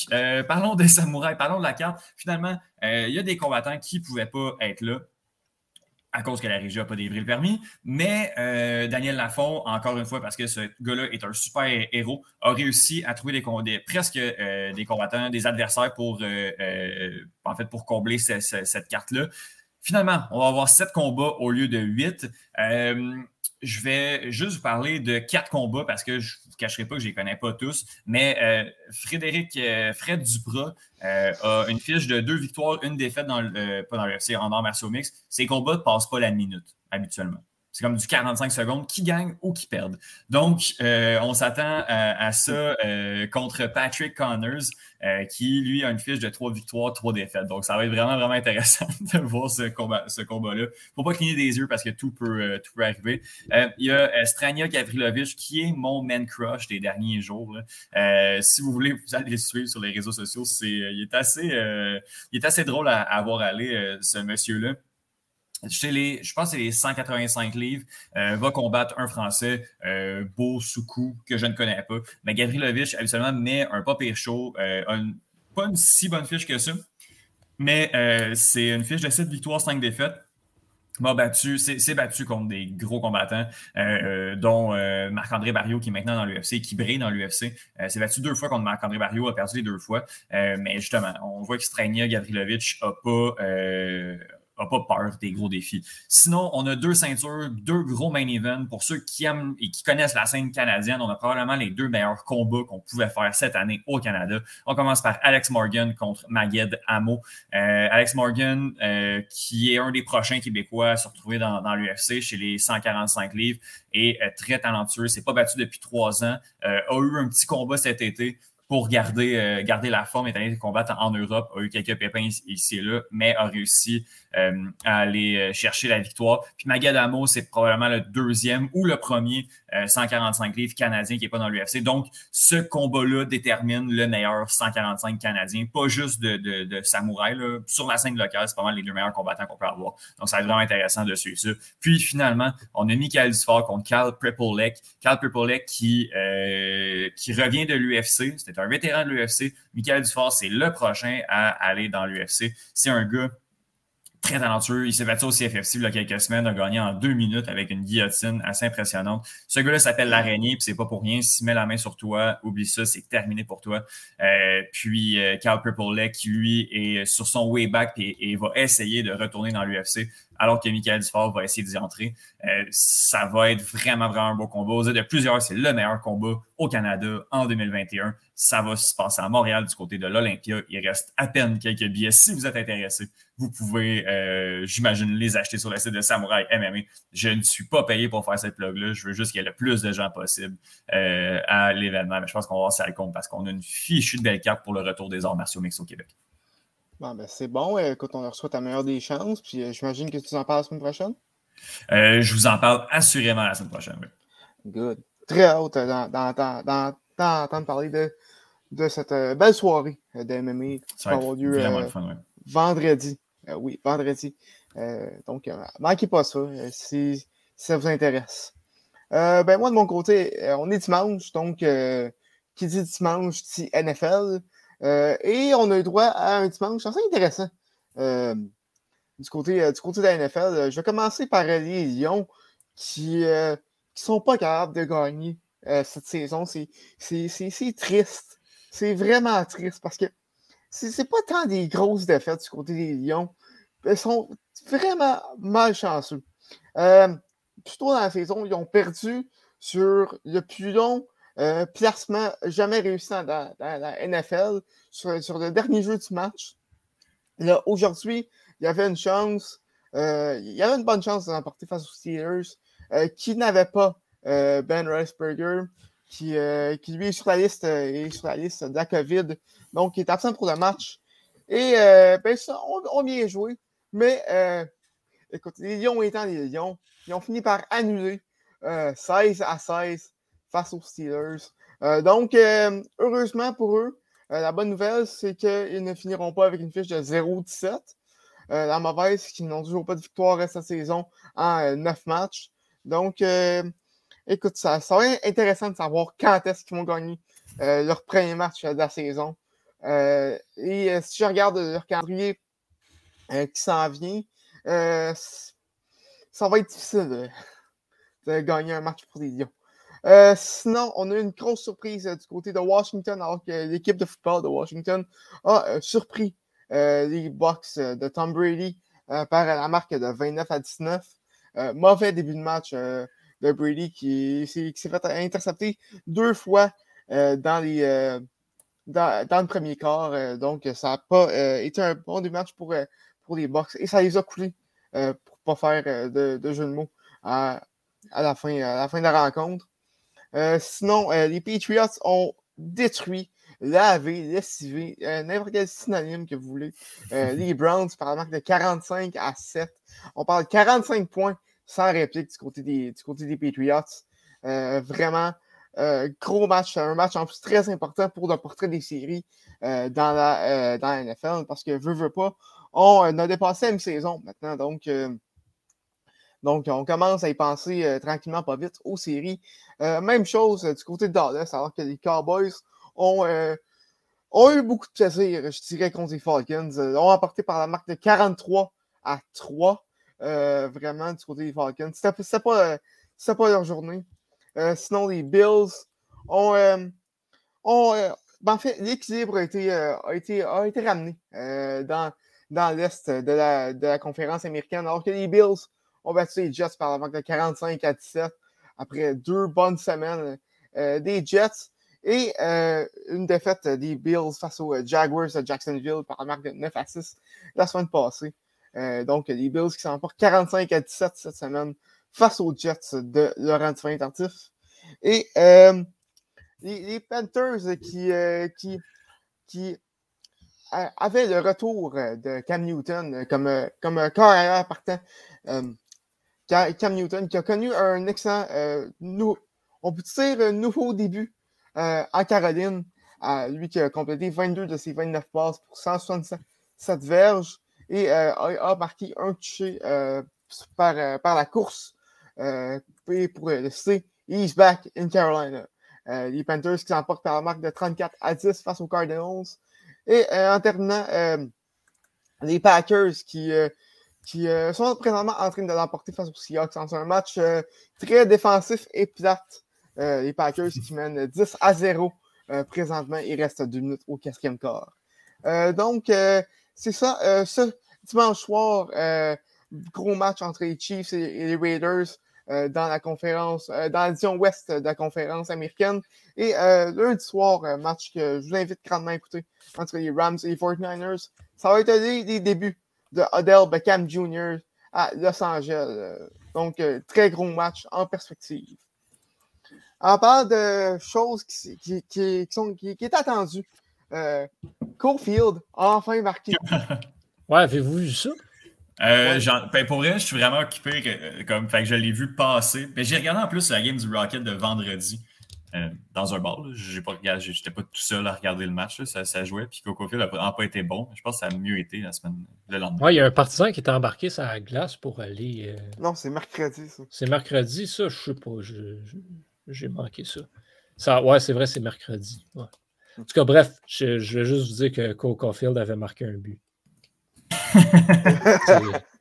parlons des samouraïs, parlons de la carte. Finalement, il y a des combattants qui ne pouvaient pas être là à cause que la régie n'a pas délivré le permis. Mais euh, Daniel Lafont, encore une fois, parce que ce gars-là est un super héros, a réussi à trouver presque euh, des combattants, des adversaires pour, euh, en fait, pour combler cette carte-là. Finalement, on va avoir sept combats au lieu de huit je vais juste vous parler de quatre combats parce que je ne vous cacherai pas que je ne les connais pas tous. Mais euh, Frédéric euh, Fred Duprat euh, a une fiche de deux victoires, une défaite dans le, pas dans le FC, en arts martiaux mix. Ces combats ne passent pas la minute habituellement. C'est comme du 45 secondes qui gagne ou qui perdent. Donc, euh, on s'attend à, ça euh, contre Patrick Connors, euh, qui, lui, a une fiche de trois victoires, trois défaites. Donc, ça va être vraiment, vraiment intéressant de voir ce combat-là. Ce combat -là. Faut pas cligner des yeux parce que tout peut, tout peut arriver. il y a Strania Gavrilovic, qui est mon man crush des derniers jours. si vous voulez, vous allez le suivre sur les réseaux sociaux. C'est, il, est assez, il est assez drôle à, à voir aller, ce monsieur-là chez les, je pense que c'est les 185 livres, euh, va combattre un Français, euh, Beau Soukou, que je ne connais pas. Mais Gavrilovich, habituellement, met un pas pire chaud, euh, pas une si bonne fiche que ça, mais c'est une fiche de 7 victoires, 5 défaites. M'a battu, c'est battu contre des gros combattants, dont Marc-André Barrio, qui est maintenant dans l'UFC, qui brille dans l'UFC. c'est battu deux fois contre Marc-André Barrio, a perdu les deux fois. mais justement, on voit que Strania Gavrilovich n'a pas n'a pas peur des gros défis. Sinon, on a deux ceintures, deux gros main events. Pour ceux qui aiment et qui connaissent la scène canadienne, on a probablement les deux meilleurs combats qu'on pouvait faire cette année au Canada. On commence par Alex Morgan contre Maged Amo. Euh, Alex Morgan, euh, qui est un des prochains Québécois à se retrouver dans, dans l'UFC chez les 145 livres, est euh, très talentueux. C'est pas battu depuis trois ans. a eu un petit combat cet été pour garder, euh, garder la forme, est allé combattre en Europe, a eu quelques pépins ici et là, mais a réussi euh, à aller euh, chercher la victoire. Puis Magadamo, c'est probablement le deuxième ou le premier 145 livres canadien qui n'est pas dans l'UFC. Donc, ce combat-là détermine le meilleur 145 canadien, pas juste de, de, de samouraï. Là. Sur la scène locale, c'est mal les deux meilleurs combattants qu'on peut avoir. Donc, ça va être vraiment intéressant de suivre ça. Puis, finalement, on a Michael Dufort contre Cal Prepolek. Cal Prepolek qui, qui revient de l'UFC. C'était un vétéran de l'UFC. Michael Dufort, c'est le prochain à aller dans l'UFC. C'est un gars très talentueux. Il s'est battu au CFFC il y a quelques semaines, a gagné en deux minutes avec une guillotine assez impressionnante. Ce gars-là s'appelle l'araignée, puis c'est pas pour rien. S'il met la main sur toi, oublie ça, c'est terminé pour toi. Euh, puis euh, Cal Purple qui lui est sur son way back et, va essayer de retourner dans l'UFC alors que Michael Dufort va essayer d'y entrer. Euh, ça va être vraiment, vraiment un beau combat. Vous de plusieurs, c'est le meilleur combat au Canada en 2021. Ça va se passer à Montréal du côté de l'Olympia. Il reste à peine quelques billets. Si vous êtes intéressé, vous pouvez, euh, j'imagine, les acheter sur le site de Samouraï MMA. Je ne suis pas payé pour faire cette plug-là. Je veux juste qu'il y ait le plus de gens possible euh, à l'événement. Mais je pense qu'on va voir ça à compte parce qu'on a une fichue de belle carte pour le retour des arts martiaux mix au Québec. Bon, ben c'est bon. Écoute, on reçoit ta meilleure des chances. Puis euh, j'imagine que tu en parles la semaine prochaine? Euh, je vous en parle assurément la semaine prochaine. Oui. Good. Très hâte d'entendre parler de, de cette euh, belle soirée de MMA qui va avoir lieu vendredi. oui, vendredi. donc, manquez pas ça si, ça vous intéresse. ben moi, de mon côté, on est dimanche. Donc, qui dit dimanche dit NFL. Euh, et on a eu droit à un dimanche assez intéressant. Euh, du, côté, euh, du côté de la NFL, je vais commencer par les Lions qui ne sont pas capables de gagner cette saison. C'est triste. C'est vraiment triste parce que c'est pas tant des grosses défaites du côté des Lions. Ils sont vraiment malchanceux. Euh, plutôt dans la saison, ils ont perdu sur le plus long euh, placement jamais réussi dans, la NFL sur, le dernier jeu du match. Là, aujourd'hui, il y avait une chance, euh, il y avait une bonne chance de remporter face aux Steelers, euh, qui n'avait pas Ben Riceberger, qui, qui lui est sur la liste, sur la liste de la COVID, donc il est absent pour le match. Et ben, ça, on, on bien joué, mais écoute, les Lions étant les Lions, ils ont fini par annuler 16 à 16 face aux Steelers. Euh, donc, euh, heureusement pour eux, euh, la bonne nouvelle, c'est qu'ils ne finiront pas avec une fiche de 0-17. la mauvaise, qui n'ont toujours pas de victoire cette saison en neuf matchs. Donc, écoute, ça, ça va être intéressant de savoir quand est-ce qu'ils vont gagner leur premier match de la saison. et si je regarde leur calendrier qui s'en vient, ça va être difficile de, gagner un match pour les Lions. Euh, sinon, on a une grosse surprise euh, du côté de Washington, alors que l'équipe de football de Washington a euh, surpris les Bucks de Tom Brady par la marque de 29 à 19. mauvais début de match de Brady qui, s'est fait intercepter deux fois dans, le premier quart. donc, ça n'a pas été un bon début de match pour, les Bucks et ça les a coulés pour ne pas faire de, jeu de mots à la fin de la rencontre. Euh, sinon, euh, les Patriots ont détruit, lavé, lessivé, euh, n'importe quel synonyme que vous voulez. les Browns par la marque de 45 à 7. On parle de 45 points sans réplique du côté des, du côté des Patriots. vraiment, gros match, un match en plus très important pour le portrait des séries dans, la, dans la NFL parce que veut, veut pas, on a dépassé une saison maintenant. Donc, donc, on commence à y penser euh, tranquillement, pas vite, aux séries. Euh, même chose euh, du côté de Dallas, alors que les Cowboys ont, ont eu beaucoup de plaisir, je dirais, contre les Falcons. Ont apporté par la marque de 43 à 3, vraiment, du côté des Falcons. C'était pas, pas leur journée. sinon, les Bills ont. ont ben, en fait, l'équilibre a été, a, été, a été ramené dans, dans l'Est de la, de la conférence américaine, alors que les Bills on battu les Jets par la marque de 45 à 17 après deux bonnes semaines euh, des Jets et euh, une défaite des Bills face aux Jaguars de Jacksonville par la marque de 9 à 6 la semaine passée. Euh, donc, les Bills qui s'emportent 45 à 17 cette semaine face aux Jets de Laurent Dufin Tardif. Et les, Panthers qui, qui, qui avaient le retour de Cam Newton comme, comme ailleurs partant Cam Newton, qui a connu un excellent, euh, on peut dire, un nouveau début euh, en Caroline. lui qui a complété 22 de ses 29 passes pour 167 verges et euh, a, marqué un touché par, par la course. et pour le C, he's back in Carolina. les Panthers qui s'emportent par la marque de 34 à 10 face aux Cardinals. Et en terminant, les Packers qui qui euh, sont présentement en train de l'emporter face aux Seahawks. C'est un match euh, très défensif et plate. Euh, les Packers qui mènent 10 à 0 présentement. Il reste deux minutes au quatrième quart. donc, c'est ça. ce dimanche soir, gros match entre les Chiefs et, les Raiders dans la conférence, dans la division ouest de la conférence américaine. Et lundi soir, match que je vous invite grandement à écouter entre les Rams et les 49ers. Ça va être des débuts de Odell Beckham Jr. à Los Angeles. Donc, euh, très gros match en perspective. On parle de choses qui, qui, qui, sont, qui, est attendu. Euh, Cofield a enfin marqué. ouais, avez-vous vu ça? Euh, ben, pour vrai, je suis vraiment occupé. Comme, fait que je l'ai vu passer. Mais j'ai regardé en plus la game du Rocket de vendredi. Euh, dans un bar. Je n'étais pas tout seul à regarder le match. Ça, ça, jouait. Puis Coco n'a pas été bon. Je pense que ça a mieux été la semaine le lendemain. Ouais, il y a un partisan qui était embarqué sur la glace pour aller. Euh, non, c'est mercredi, ça. C'est mercredi, ça, je sais pas. J'ai manqué ça. ça. Ouais, c'est vrai, c'est mercredi. En tout cas, bref, je, je, vais juste vous dire que Coco Field avait marqué un but.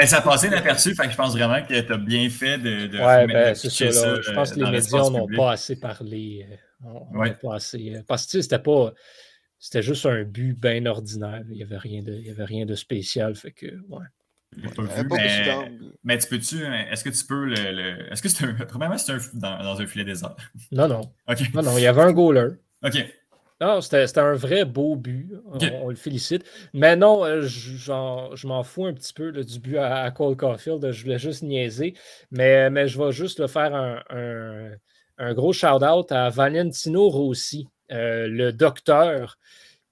Et ça passait inaperçu, fait que je pense vraiment que tu as bien fait de. de ouais, ben, c'est ça. je pense que les euh, médias n'ont pas assez parlé. Euh, ouais. pas assez, euh, parce que c'était pas. C'était juste un but bien ordinaire. Il n'y avait, rien de, avait rien de spécial. Fait que, ouais. Pas vu, mais, mais, tu peux-tu. Est-ce que tu peux le. Est-ce que c'est un. Premièrement, c'est un dans, dans, un filet désert. Non, non. OK. Non, non, il y avait un goaler. OK. Non, c'était un vrai beau but. On, le félicite. Mais non, euh, je m'en fous un petit peu du but à, Cole Caulfield. Je voulais juste niaiser. Mais, mais je vais juste le faire un, gros shout-out à Valentino Rossi, euh, le docteur,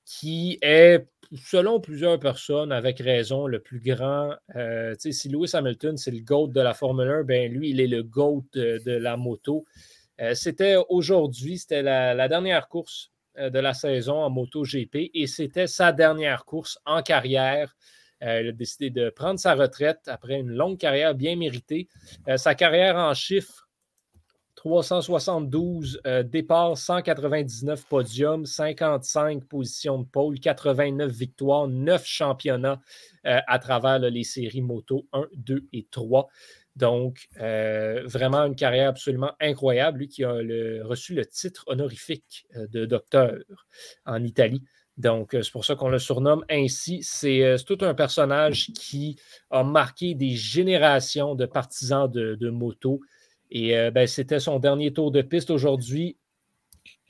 qui est, selon plusieurs personnes, avec raison, le plus grand. Euh, si Lewis Hamilton, c'est le GOAT de la Formule 1, ben lui, il est le GOAT de, la moto. c'était aujourd'hui, c'était la dernière course de la saison en MotoGP et c'était sa dernière course en carrière il a décidé de prendre sa retraite après une longue carrière bien méritée. sa carrière en chiffres 372 euh, départs, 199 podiums, 55 positions de pôle, 89 victoires, 9 championnats euh, à travers les séries moto 1, 2 et 3. Donc, euh, vraiment une carrière absolument incroyable. Lui qui a reçu le titre honorifique de docteur en Italie. Donc, c'est pour ça qu'on le surnomme ainsi. C'est tout un personnage qui a marqué des générations de partisans de, moto. Et euh, ben, c'était son dernier tour de piste aujourd'hui.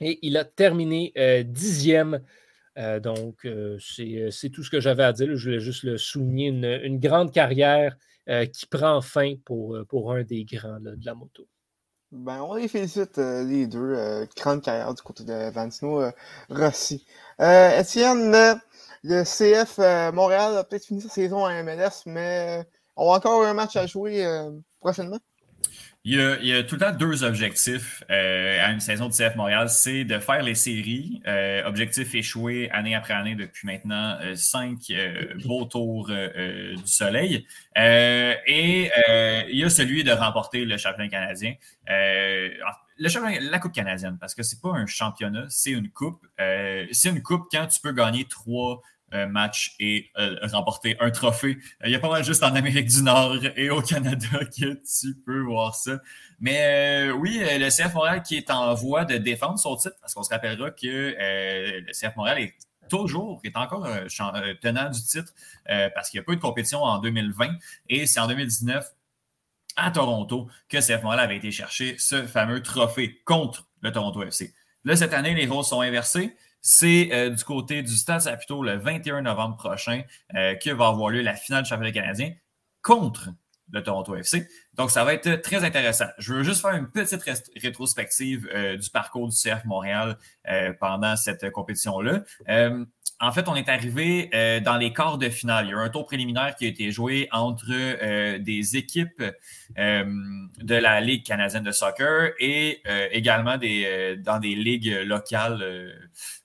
Et il a terminé euh, dixième. Euh, donc, c'est tout ce que j'avais à dire. Je voulais juste le souligner. Une, grande carrière qui prend fin pour, pour un des grands de la moto. Ben, on les félicite, les deux. grande carrière du côté de Vantino Rossi. Étienne, le CF Montréal a peut-être fini sa saison à MLS, mais on a encore un match à jouer prochainement. Il y, a, tout le temps deux objectifs euh, à une saison de CF Montréal, c'est de faire les séries. Euh, objectif échoué année après année depuis maintenant euh, cinq beaux tours du soleil. et il y a celui de remporter le championnat canadien. le championnat, la Coupe canadienne, parce que c'est pas un championnat, c'est une coupe. c'est une coupe quand tu peux gagner trois match et euh, remporter un trophée. Il y a pas mal juste en Amérique du Nord et au Canada que tu peux voir ça. Mais euh, oui, euh, le CF Montréal qui est en voie de défendre son titre, parce qu'on se rappellera que le CF Montréal est toujours, est encore tenant du titre parce qu'il n'y a pas eu de compétition en 2020 et c'est en 2019 à Toronto que CF Montréal avait été chercher ce fameux trophée contre le Toronto FC. Là, cette année, les rôles sont inversés. C'est euh, du côté du Stade Saputo le 21 novembre prochain euh, que va avoir lieu la finale du championnat canadien contre le Toronto FC. Donc, ça va être très intéressant. Je veux juste faire une petite rétrospective euh, du parcours du CF Montréal pendant cette compétition-là. En fait, on est arrivé euh, dans les quarts de finale. Il y a un tour préliminaire qui a été joué entre euh, des équipes euh, de la Ligue canadienne de soccer et également des, dans des ligues locales.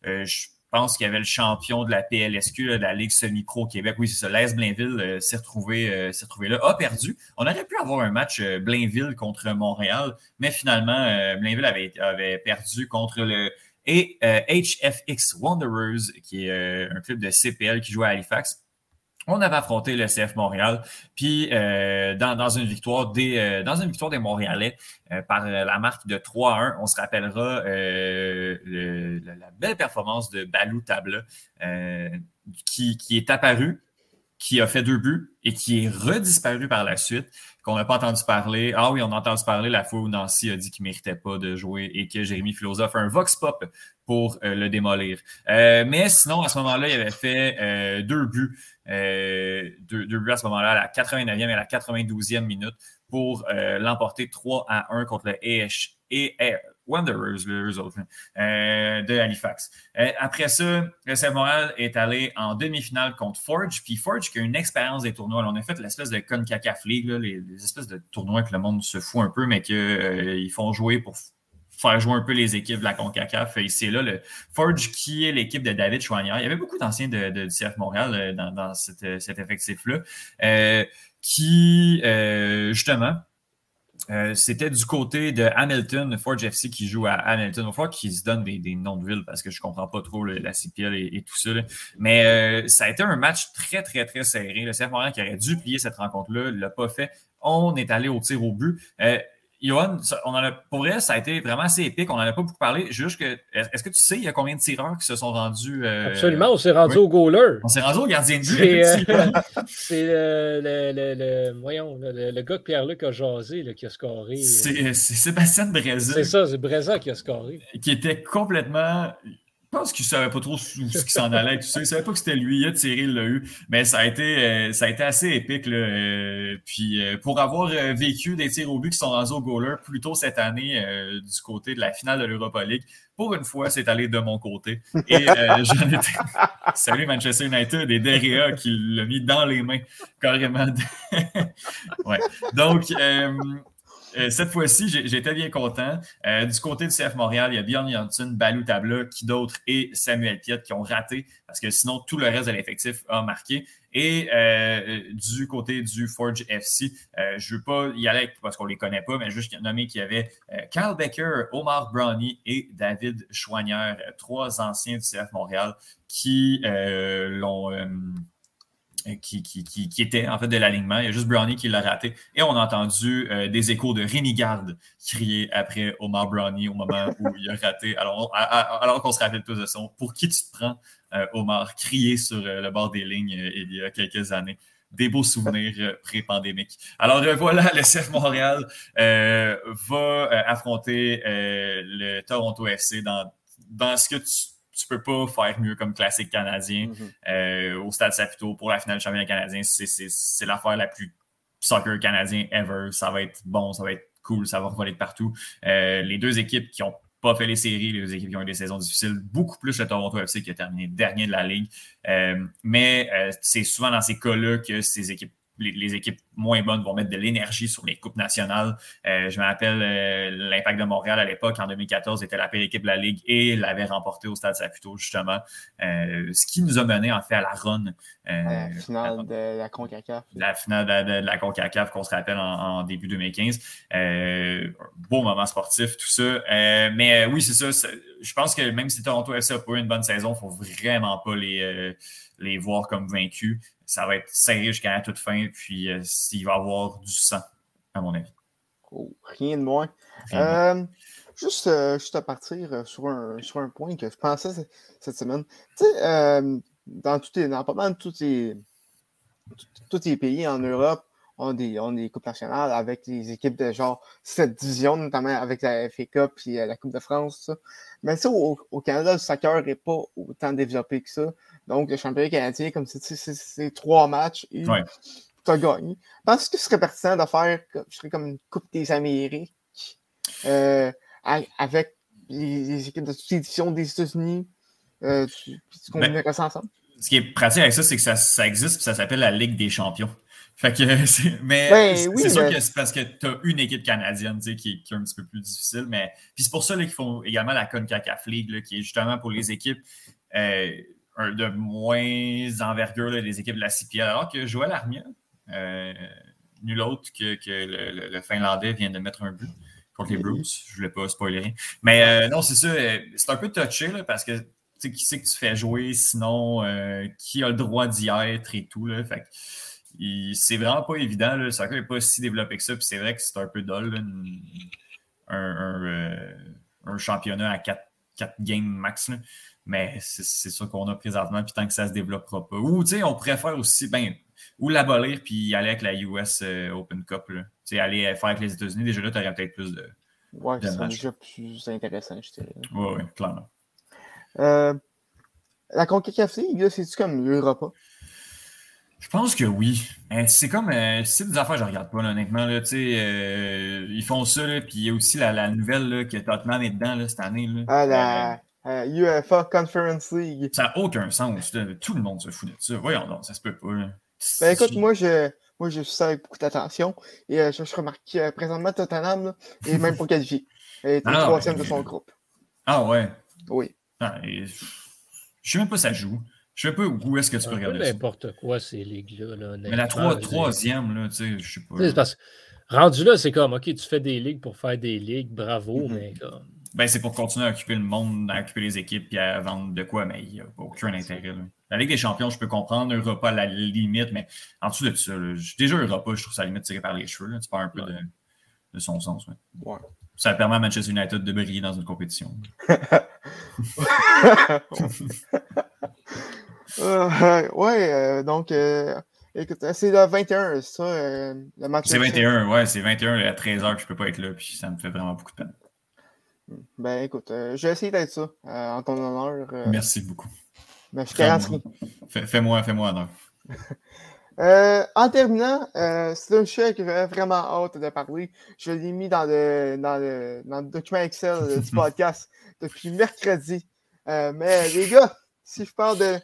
je pense qu'il y avait le champion de la PLSQ, de la Ligue semi-pro Québec. Oui, c'est ça. L'Est Blainville s'est retrouvé, s'est retrouvé là, a perdu. On aurait pu avoir un match Blainville contre Montréal, mais finalement, Blainville avait, avait perdu contre le et HFX euh, Wanderers, qui est euh, un club de CPL qui joue à Halifax. On avait affronté le CF Montréal, puis euh, dans, une victoire des dans une victoire des Montréalais par la marque de 3 1. On se rappellera la belle performance de Balou Tabla qui, qui est apparu, qui a fait deux buts et qui est redisparu par la suite qu'on n'a pas entendu parler. Ah oui, on a entendu parler la fois où Nancy a dit qu'il ne méritait pas de jouer et que Jérémy Philosophe a un vox pop pour euh, le démolir. Euh, mais sinon, à ce moment-là, il avait fait euh, deux buts. Deux, buts à ce moment-là, à la 89e et à la 92e minute pour l'emporter 3 à 1 contre le EH, Wanderers, eux autres, euh, de Halifax. Euh, après ça, le CF Montréal est allé en demi-finale contre Forge. Puis Forge, qui a une expérience des tournois. on a fait l'espèce de CONCACAF League, les, espèces de tournois que le monde se fout un peu, mais qu'ils euh, font jouer pour faire jouer un peu les équipes de la CONCACAF. Et c'est là le Forge qui est l'équipe de David Chouanière. Il y avait beaucoup d'anciens de, du CF Montréal dans, cet effectif-là. qui, justement, euh, c'était du côté de Hamilton, Forge FC qui joue à Hamilton. Il va qu'ils se donnent des, noms de villes parce que je comprends pas trop la CPL et, tout ça. Mais euh, ça a été un match très, très, très serré. Le CF Montréal qui aurait dû plier cette rencontre-là ne l'a pas fait. On est allé au tir au but. Euh, Johan, on en a, pour vrai, ça a été vraiment assez épique. On n'en a pas beaucoup parlé. Juste que, est-ce que tu sais, il y a combien de tireurs qui se sont rendus? Euh, Absolument, on s'est rendu au goaler. On s'est rendu au gardien de but. C'est euh, le, le, voyons, le, gars que Pierre-Luc a jasé, qui a scoré. Euh. C'est Sébastien Brézin. C'est ça, c'est Brézin qui a scoré. Qui était complètement je pense qu'il ne savait pas trop ce qui s'en allait. Tu sais, il ne savait pas que c'était lui. Il a tiré, il l'a eu. Mais ça a été, euh, ça a été assez épique. Là. Euh, puis euh, pour avoir vécu des tirs au but qui sont rendus au goaler plus tôt cette année du côté de la finale de l'Europa League, pour une fois, c'est allé de mon côté. Et j'en étais. Salut Manchester United et Derea qui l'a mis dans les mains carrément. ouais. Donc, euh, cette fois-ci, j'étais bien content. Euh, du côté du CF Montréal, il y a Bjorn Janssen, Balou Tabla, qui d'autre et Samuel Piet qui ont raté parce que sinon, tout le reste de l'effectif a marqué. Et euh, du côté du Forge FC, je ne veux pas y aller parce qu'on ne les connaît pas, mais juste nommer qu'il y avait Carl Becker, Omar Brownie et David Chouanière, trois anciens du CF Montréal qui l'ont euh, qui, qui, qui, était en fait de l'alignement. Il y a juste Brownie qui l'a raté. Et on a entendu euh, des échos de Rémi Garde crier après Omar Brownie au moment où il a raté. Alors, alors qu'on se rappelle tous de son. Pour qui tu te prends, euh, Omar, crier sur le bord des lignes il y a quelques années? Des beaux souvenirs pré-pandémiques. Alors voilà, le CF Montréal va affronter le Toronto FC dans, dans ce que tu tu peux pas faire mieux comme classique canadien mhm. euh, au Stade Saputo pour la finale du championnat canadien. C'est l'affaire la plus soccer canadien ever. Ça va être bon, ça va être cool, ça va voler de partout. Euh, les deux équipes qui ont pas fait les séries, les deux équipes qui ont eu des saisons difficiles, beaucoup plus le Toronto FC qui a terminé dernier de la ligue. Euh, mais c'est souvent dans ces cas-là que ces équipes les, équipes moins bonnes vont mettre de l'énergie sur les coupes nationales. Euh, je me rappelle euh, l'Impact de Montréal à l'époque, en 2014, était la pire équipe de la Ligue et l'avait remporté au Stade Saputo, justement. Euh, ce qui nous a mené, en fait, à la run. La finale de la CONCACAF. La finale de, la CONCACAF qu'on se rappelle en, début 2015. beau moment sportif, tout ça. mais oui, c'est ça. Je pense que même si Toronto FC n'a pas eu une bonne saison, il ne faut vraiment pas les, les voir comme vaincus ça va être serré jusqu'à la toute fin, puis euh, il va y avoir du sang, à mon avis. Oh, rien de moins. Euh, juste, euh, juste à partir sur un, sur un point que je pensais cette semaine. Tu sais, dans, dans pas mal tous les, tous les pays en Europe, on des, on des coupes nationales avec des équipes de genre cette division, notamment avec la FA Cup et la Coupe de France. Mais ça, au, au Canada, le soccer n'est pas autant développé que ça. Donc, le championnat canadien, comme c'est trois matchs et tu as gagné. Pense que ce serait pertinent de faire je serais comme une Coupe des Amériques euh, avec les, équipes de toutes les éditions des États-Unis. Euh, tu, tu ben, ça ensemble? Ce qui est pratique avec ça, c'est que ça, ça existe et ça s'appelle la Ligue des champions. Fait que, mais ben c'est sûr que c'est parce que tu as une équipe canadienne qui, qui, est un petit peu plus difficile. Mais puis c'est pour ça qu'ils font également la CONCACAF League, qui est justement pour les équipes. Euh, de moins envergure des équipes de la CPL. Alors que Joël Armia, euh, nul autre que, le, Finlandais vient de mettre un but contre les Bruins. Je ne voulais pas spoiler rien. Mais euh, non, c'est ça. C'est un peu touché parce que qui c'est que tu fais jouer, sinon qui a le droit d'y être et tout. Là, fait c'est vraiment pas évident. Là. Le soccer n'est pas si développé que ça. Puis c'est vrai que c'est un peu dole. un, championnat à 4 games max. Mais c'est ça qu'on a présentement, puis tant que ça ne se développera pas. Ou, tu sais, on préfère aussi, ben, ou l'abolir, puis aller avec la US euh, Open Cup. Tu sais, aller faire avec les États-Unis, déjà là, tu aurais peut-être plus de. Ouais, c'est déjà plus intéressant, je dirais. Oui, oui, clairement. Euh, la CONCACAF League, c'est-tu comme l'Europa? Je pense que oui. C'est comme. Euh, c'est des affaires que je regarde pas, honnêtement. Là, euh, ils font ça, puis il y a aussi la, la nouvelle là, que Tottenham est dedans là, cette année. Là. Ah, la, euh, UEFA Conference League. Ça n'a aucun sens. Tout le monde se fout de ça. Voyons donc, ça se peut pas. Ben écoute, moi je, moi je suis ça avec beaucoup d'attention et euh, je, remarque euh, présentement Tottenham et même pour qualifier. Il est ah, troisième de son groupe. Ah ouais? Oui. Ah, je ne sais même pas ça joue. Je sais pas où est-ce que tu peux regarder ça. N'importe quoi ces ligues-là. Mais la troisième, là, tu sais, je sais pas. Parce, rendu là, c'est comme, OK, tu fais des ligues pour faire des ligues, bravo, mm-hmm. mais comme ben, c'est pour continuer à occuper le monde, à occuper les équipes et à vendre de quoi, mais il n'y a aucun intérêt. La Ligue des champions, je peux comprendre. Europa, à la limite, mais en dessous de ça, déjà Europa, je trouve ça à la limite tiré par les cheveux. C'est pas un peu de, son sens. Ouais. Ça permet à Manchester United de briller dans une compétition. euh, ouais, euh, donc, euh, écoute, c'est le 21, ça, euh, le match. C'est 21, ouais, c'est 21 à 13h que je peux pas être là, puis ça me fait vraiment beaucoup de peine. Ben écoute, euh, j'ai essayé d'être ça euh, en ton honneur. Euh. Merci beaucoup. Ben, je. Fais-moi fais honneur. en terminant, c'est un sujet que j'avais vraiment hâte de parler. Je l'ai mis dans le, dans, le, dans le document Excel du podcast depuis mercredi. mais les gars, si je parle de,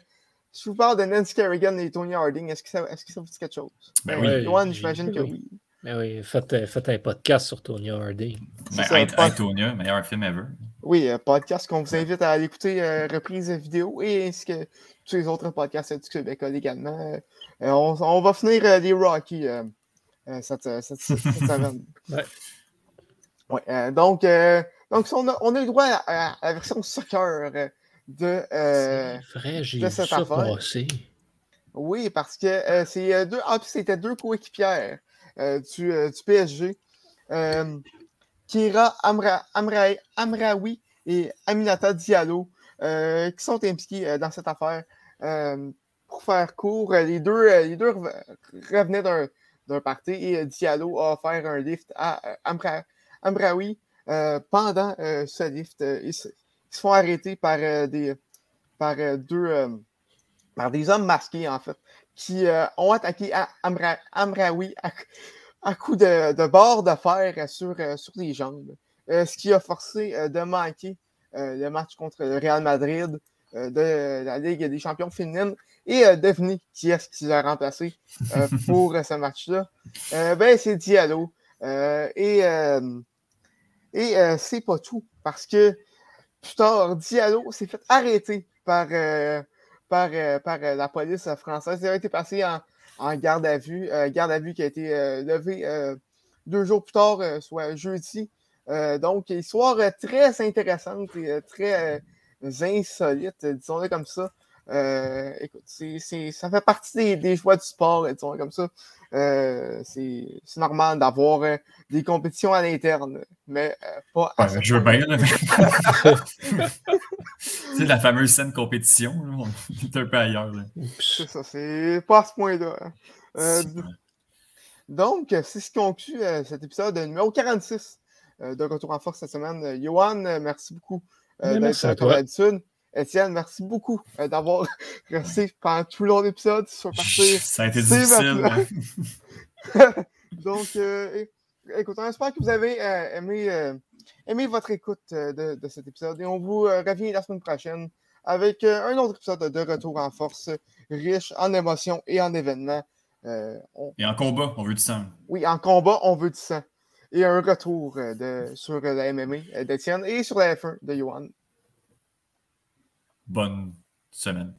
si je vous parle de Nancy Kerrigan et Tony Harding, est-ce que, ça, est-ce que ça vous dit quelque chose? Ben oui. J'imagine que oui. Mais oui, faites, faites, un podcast sur Tonya Hardy. Ben, ça, Tonya, meilleur film ever. Oui, un podcast qu'on vous invite à écouter, euh, reprise vidéo et ainsi que tous les autres podcasts du Québec également. on, on, va finir les Rocky cette, cette, cette semaine. ouais. Ouais, donc, donc on, a, on a le droit à, la version soccer de, vrai, cette affaire. Oui, parce que c'est deux. En plus, c'était deux coéquipières du, du, PSG. Kira Amra, Amraoui et Aminata Diallo qui sont impliqués dans cette affaire. Pour faire court, les deux, les deux revenaient d'un party et Diallo a offert un lift à Amra, Amraoui pendant ce lift. Ils, se font arrêter par des par deux par des hommes masqués en fait qui ont attaqué Amraoui à, à coup de, de barre de fer sur, sur les jambes, ce qui a forcé de manquer le match contre le Real Madrid de la Ligue des champions féminines et devinez qui est-ce qui l'a remplacé pour ce match-là. ben, c'est Diallo. et et euh, c'est pas tout, parce que plus tard, Diallo s'est fait arrêter par, euh, par, euh, par la police française. Il a été passé en, en garde à vue, garde à vue qui a été levée deux jours plus tard, soit jeudi. donc, histoire très intéressante et très insolite, disons-le comme ça. écoute, c'est, ça fait partie des, des joies du sport, disons-le comme ça. Euh, c'est normal d'avoir euh, des compétitions à l'interne, mais euh, pas à Je veux bien. c'est la fameuse scène compétition. On est un peu ailleurs. C'est ça, c'est pas à ce point-là. Hein. donc, c'est ce qui conclut cet épisode numéro 46 de Retour en force cette semaine. Johan, merci beaucoup d'être comme d'habitude. Étienne, merci beaucoup euh, d'avoir resté pendant tout long sur partir. Ça a été difficile. Donc, euh, écoute, on espère que vous avez euh, aimé, aimé, votre écoute de, de, cet épisode et on vous revient la semaine prochaine avec un autre épisode de Retour en force, riche en émotions et en événements. Et en combat, on veut du sang. Oui, en combat, on veut du sang. Et un retour de, sur la MMA d'Étienne et sur la F1 de Johan bonne semaine.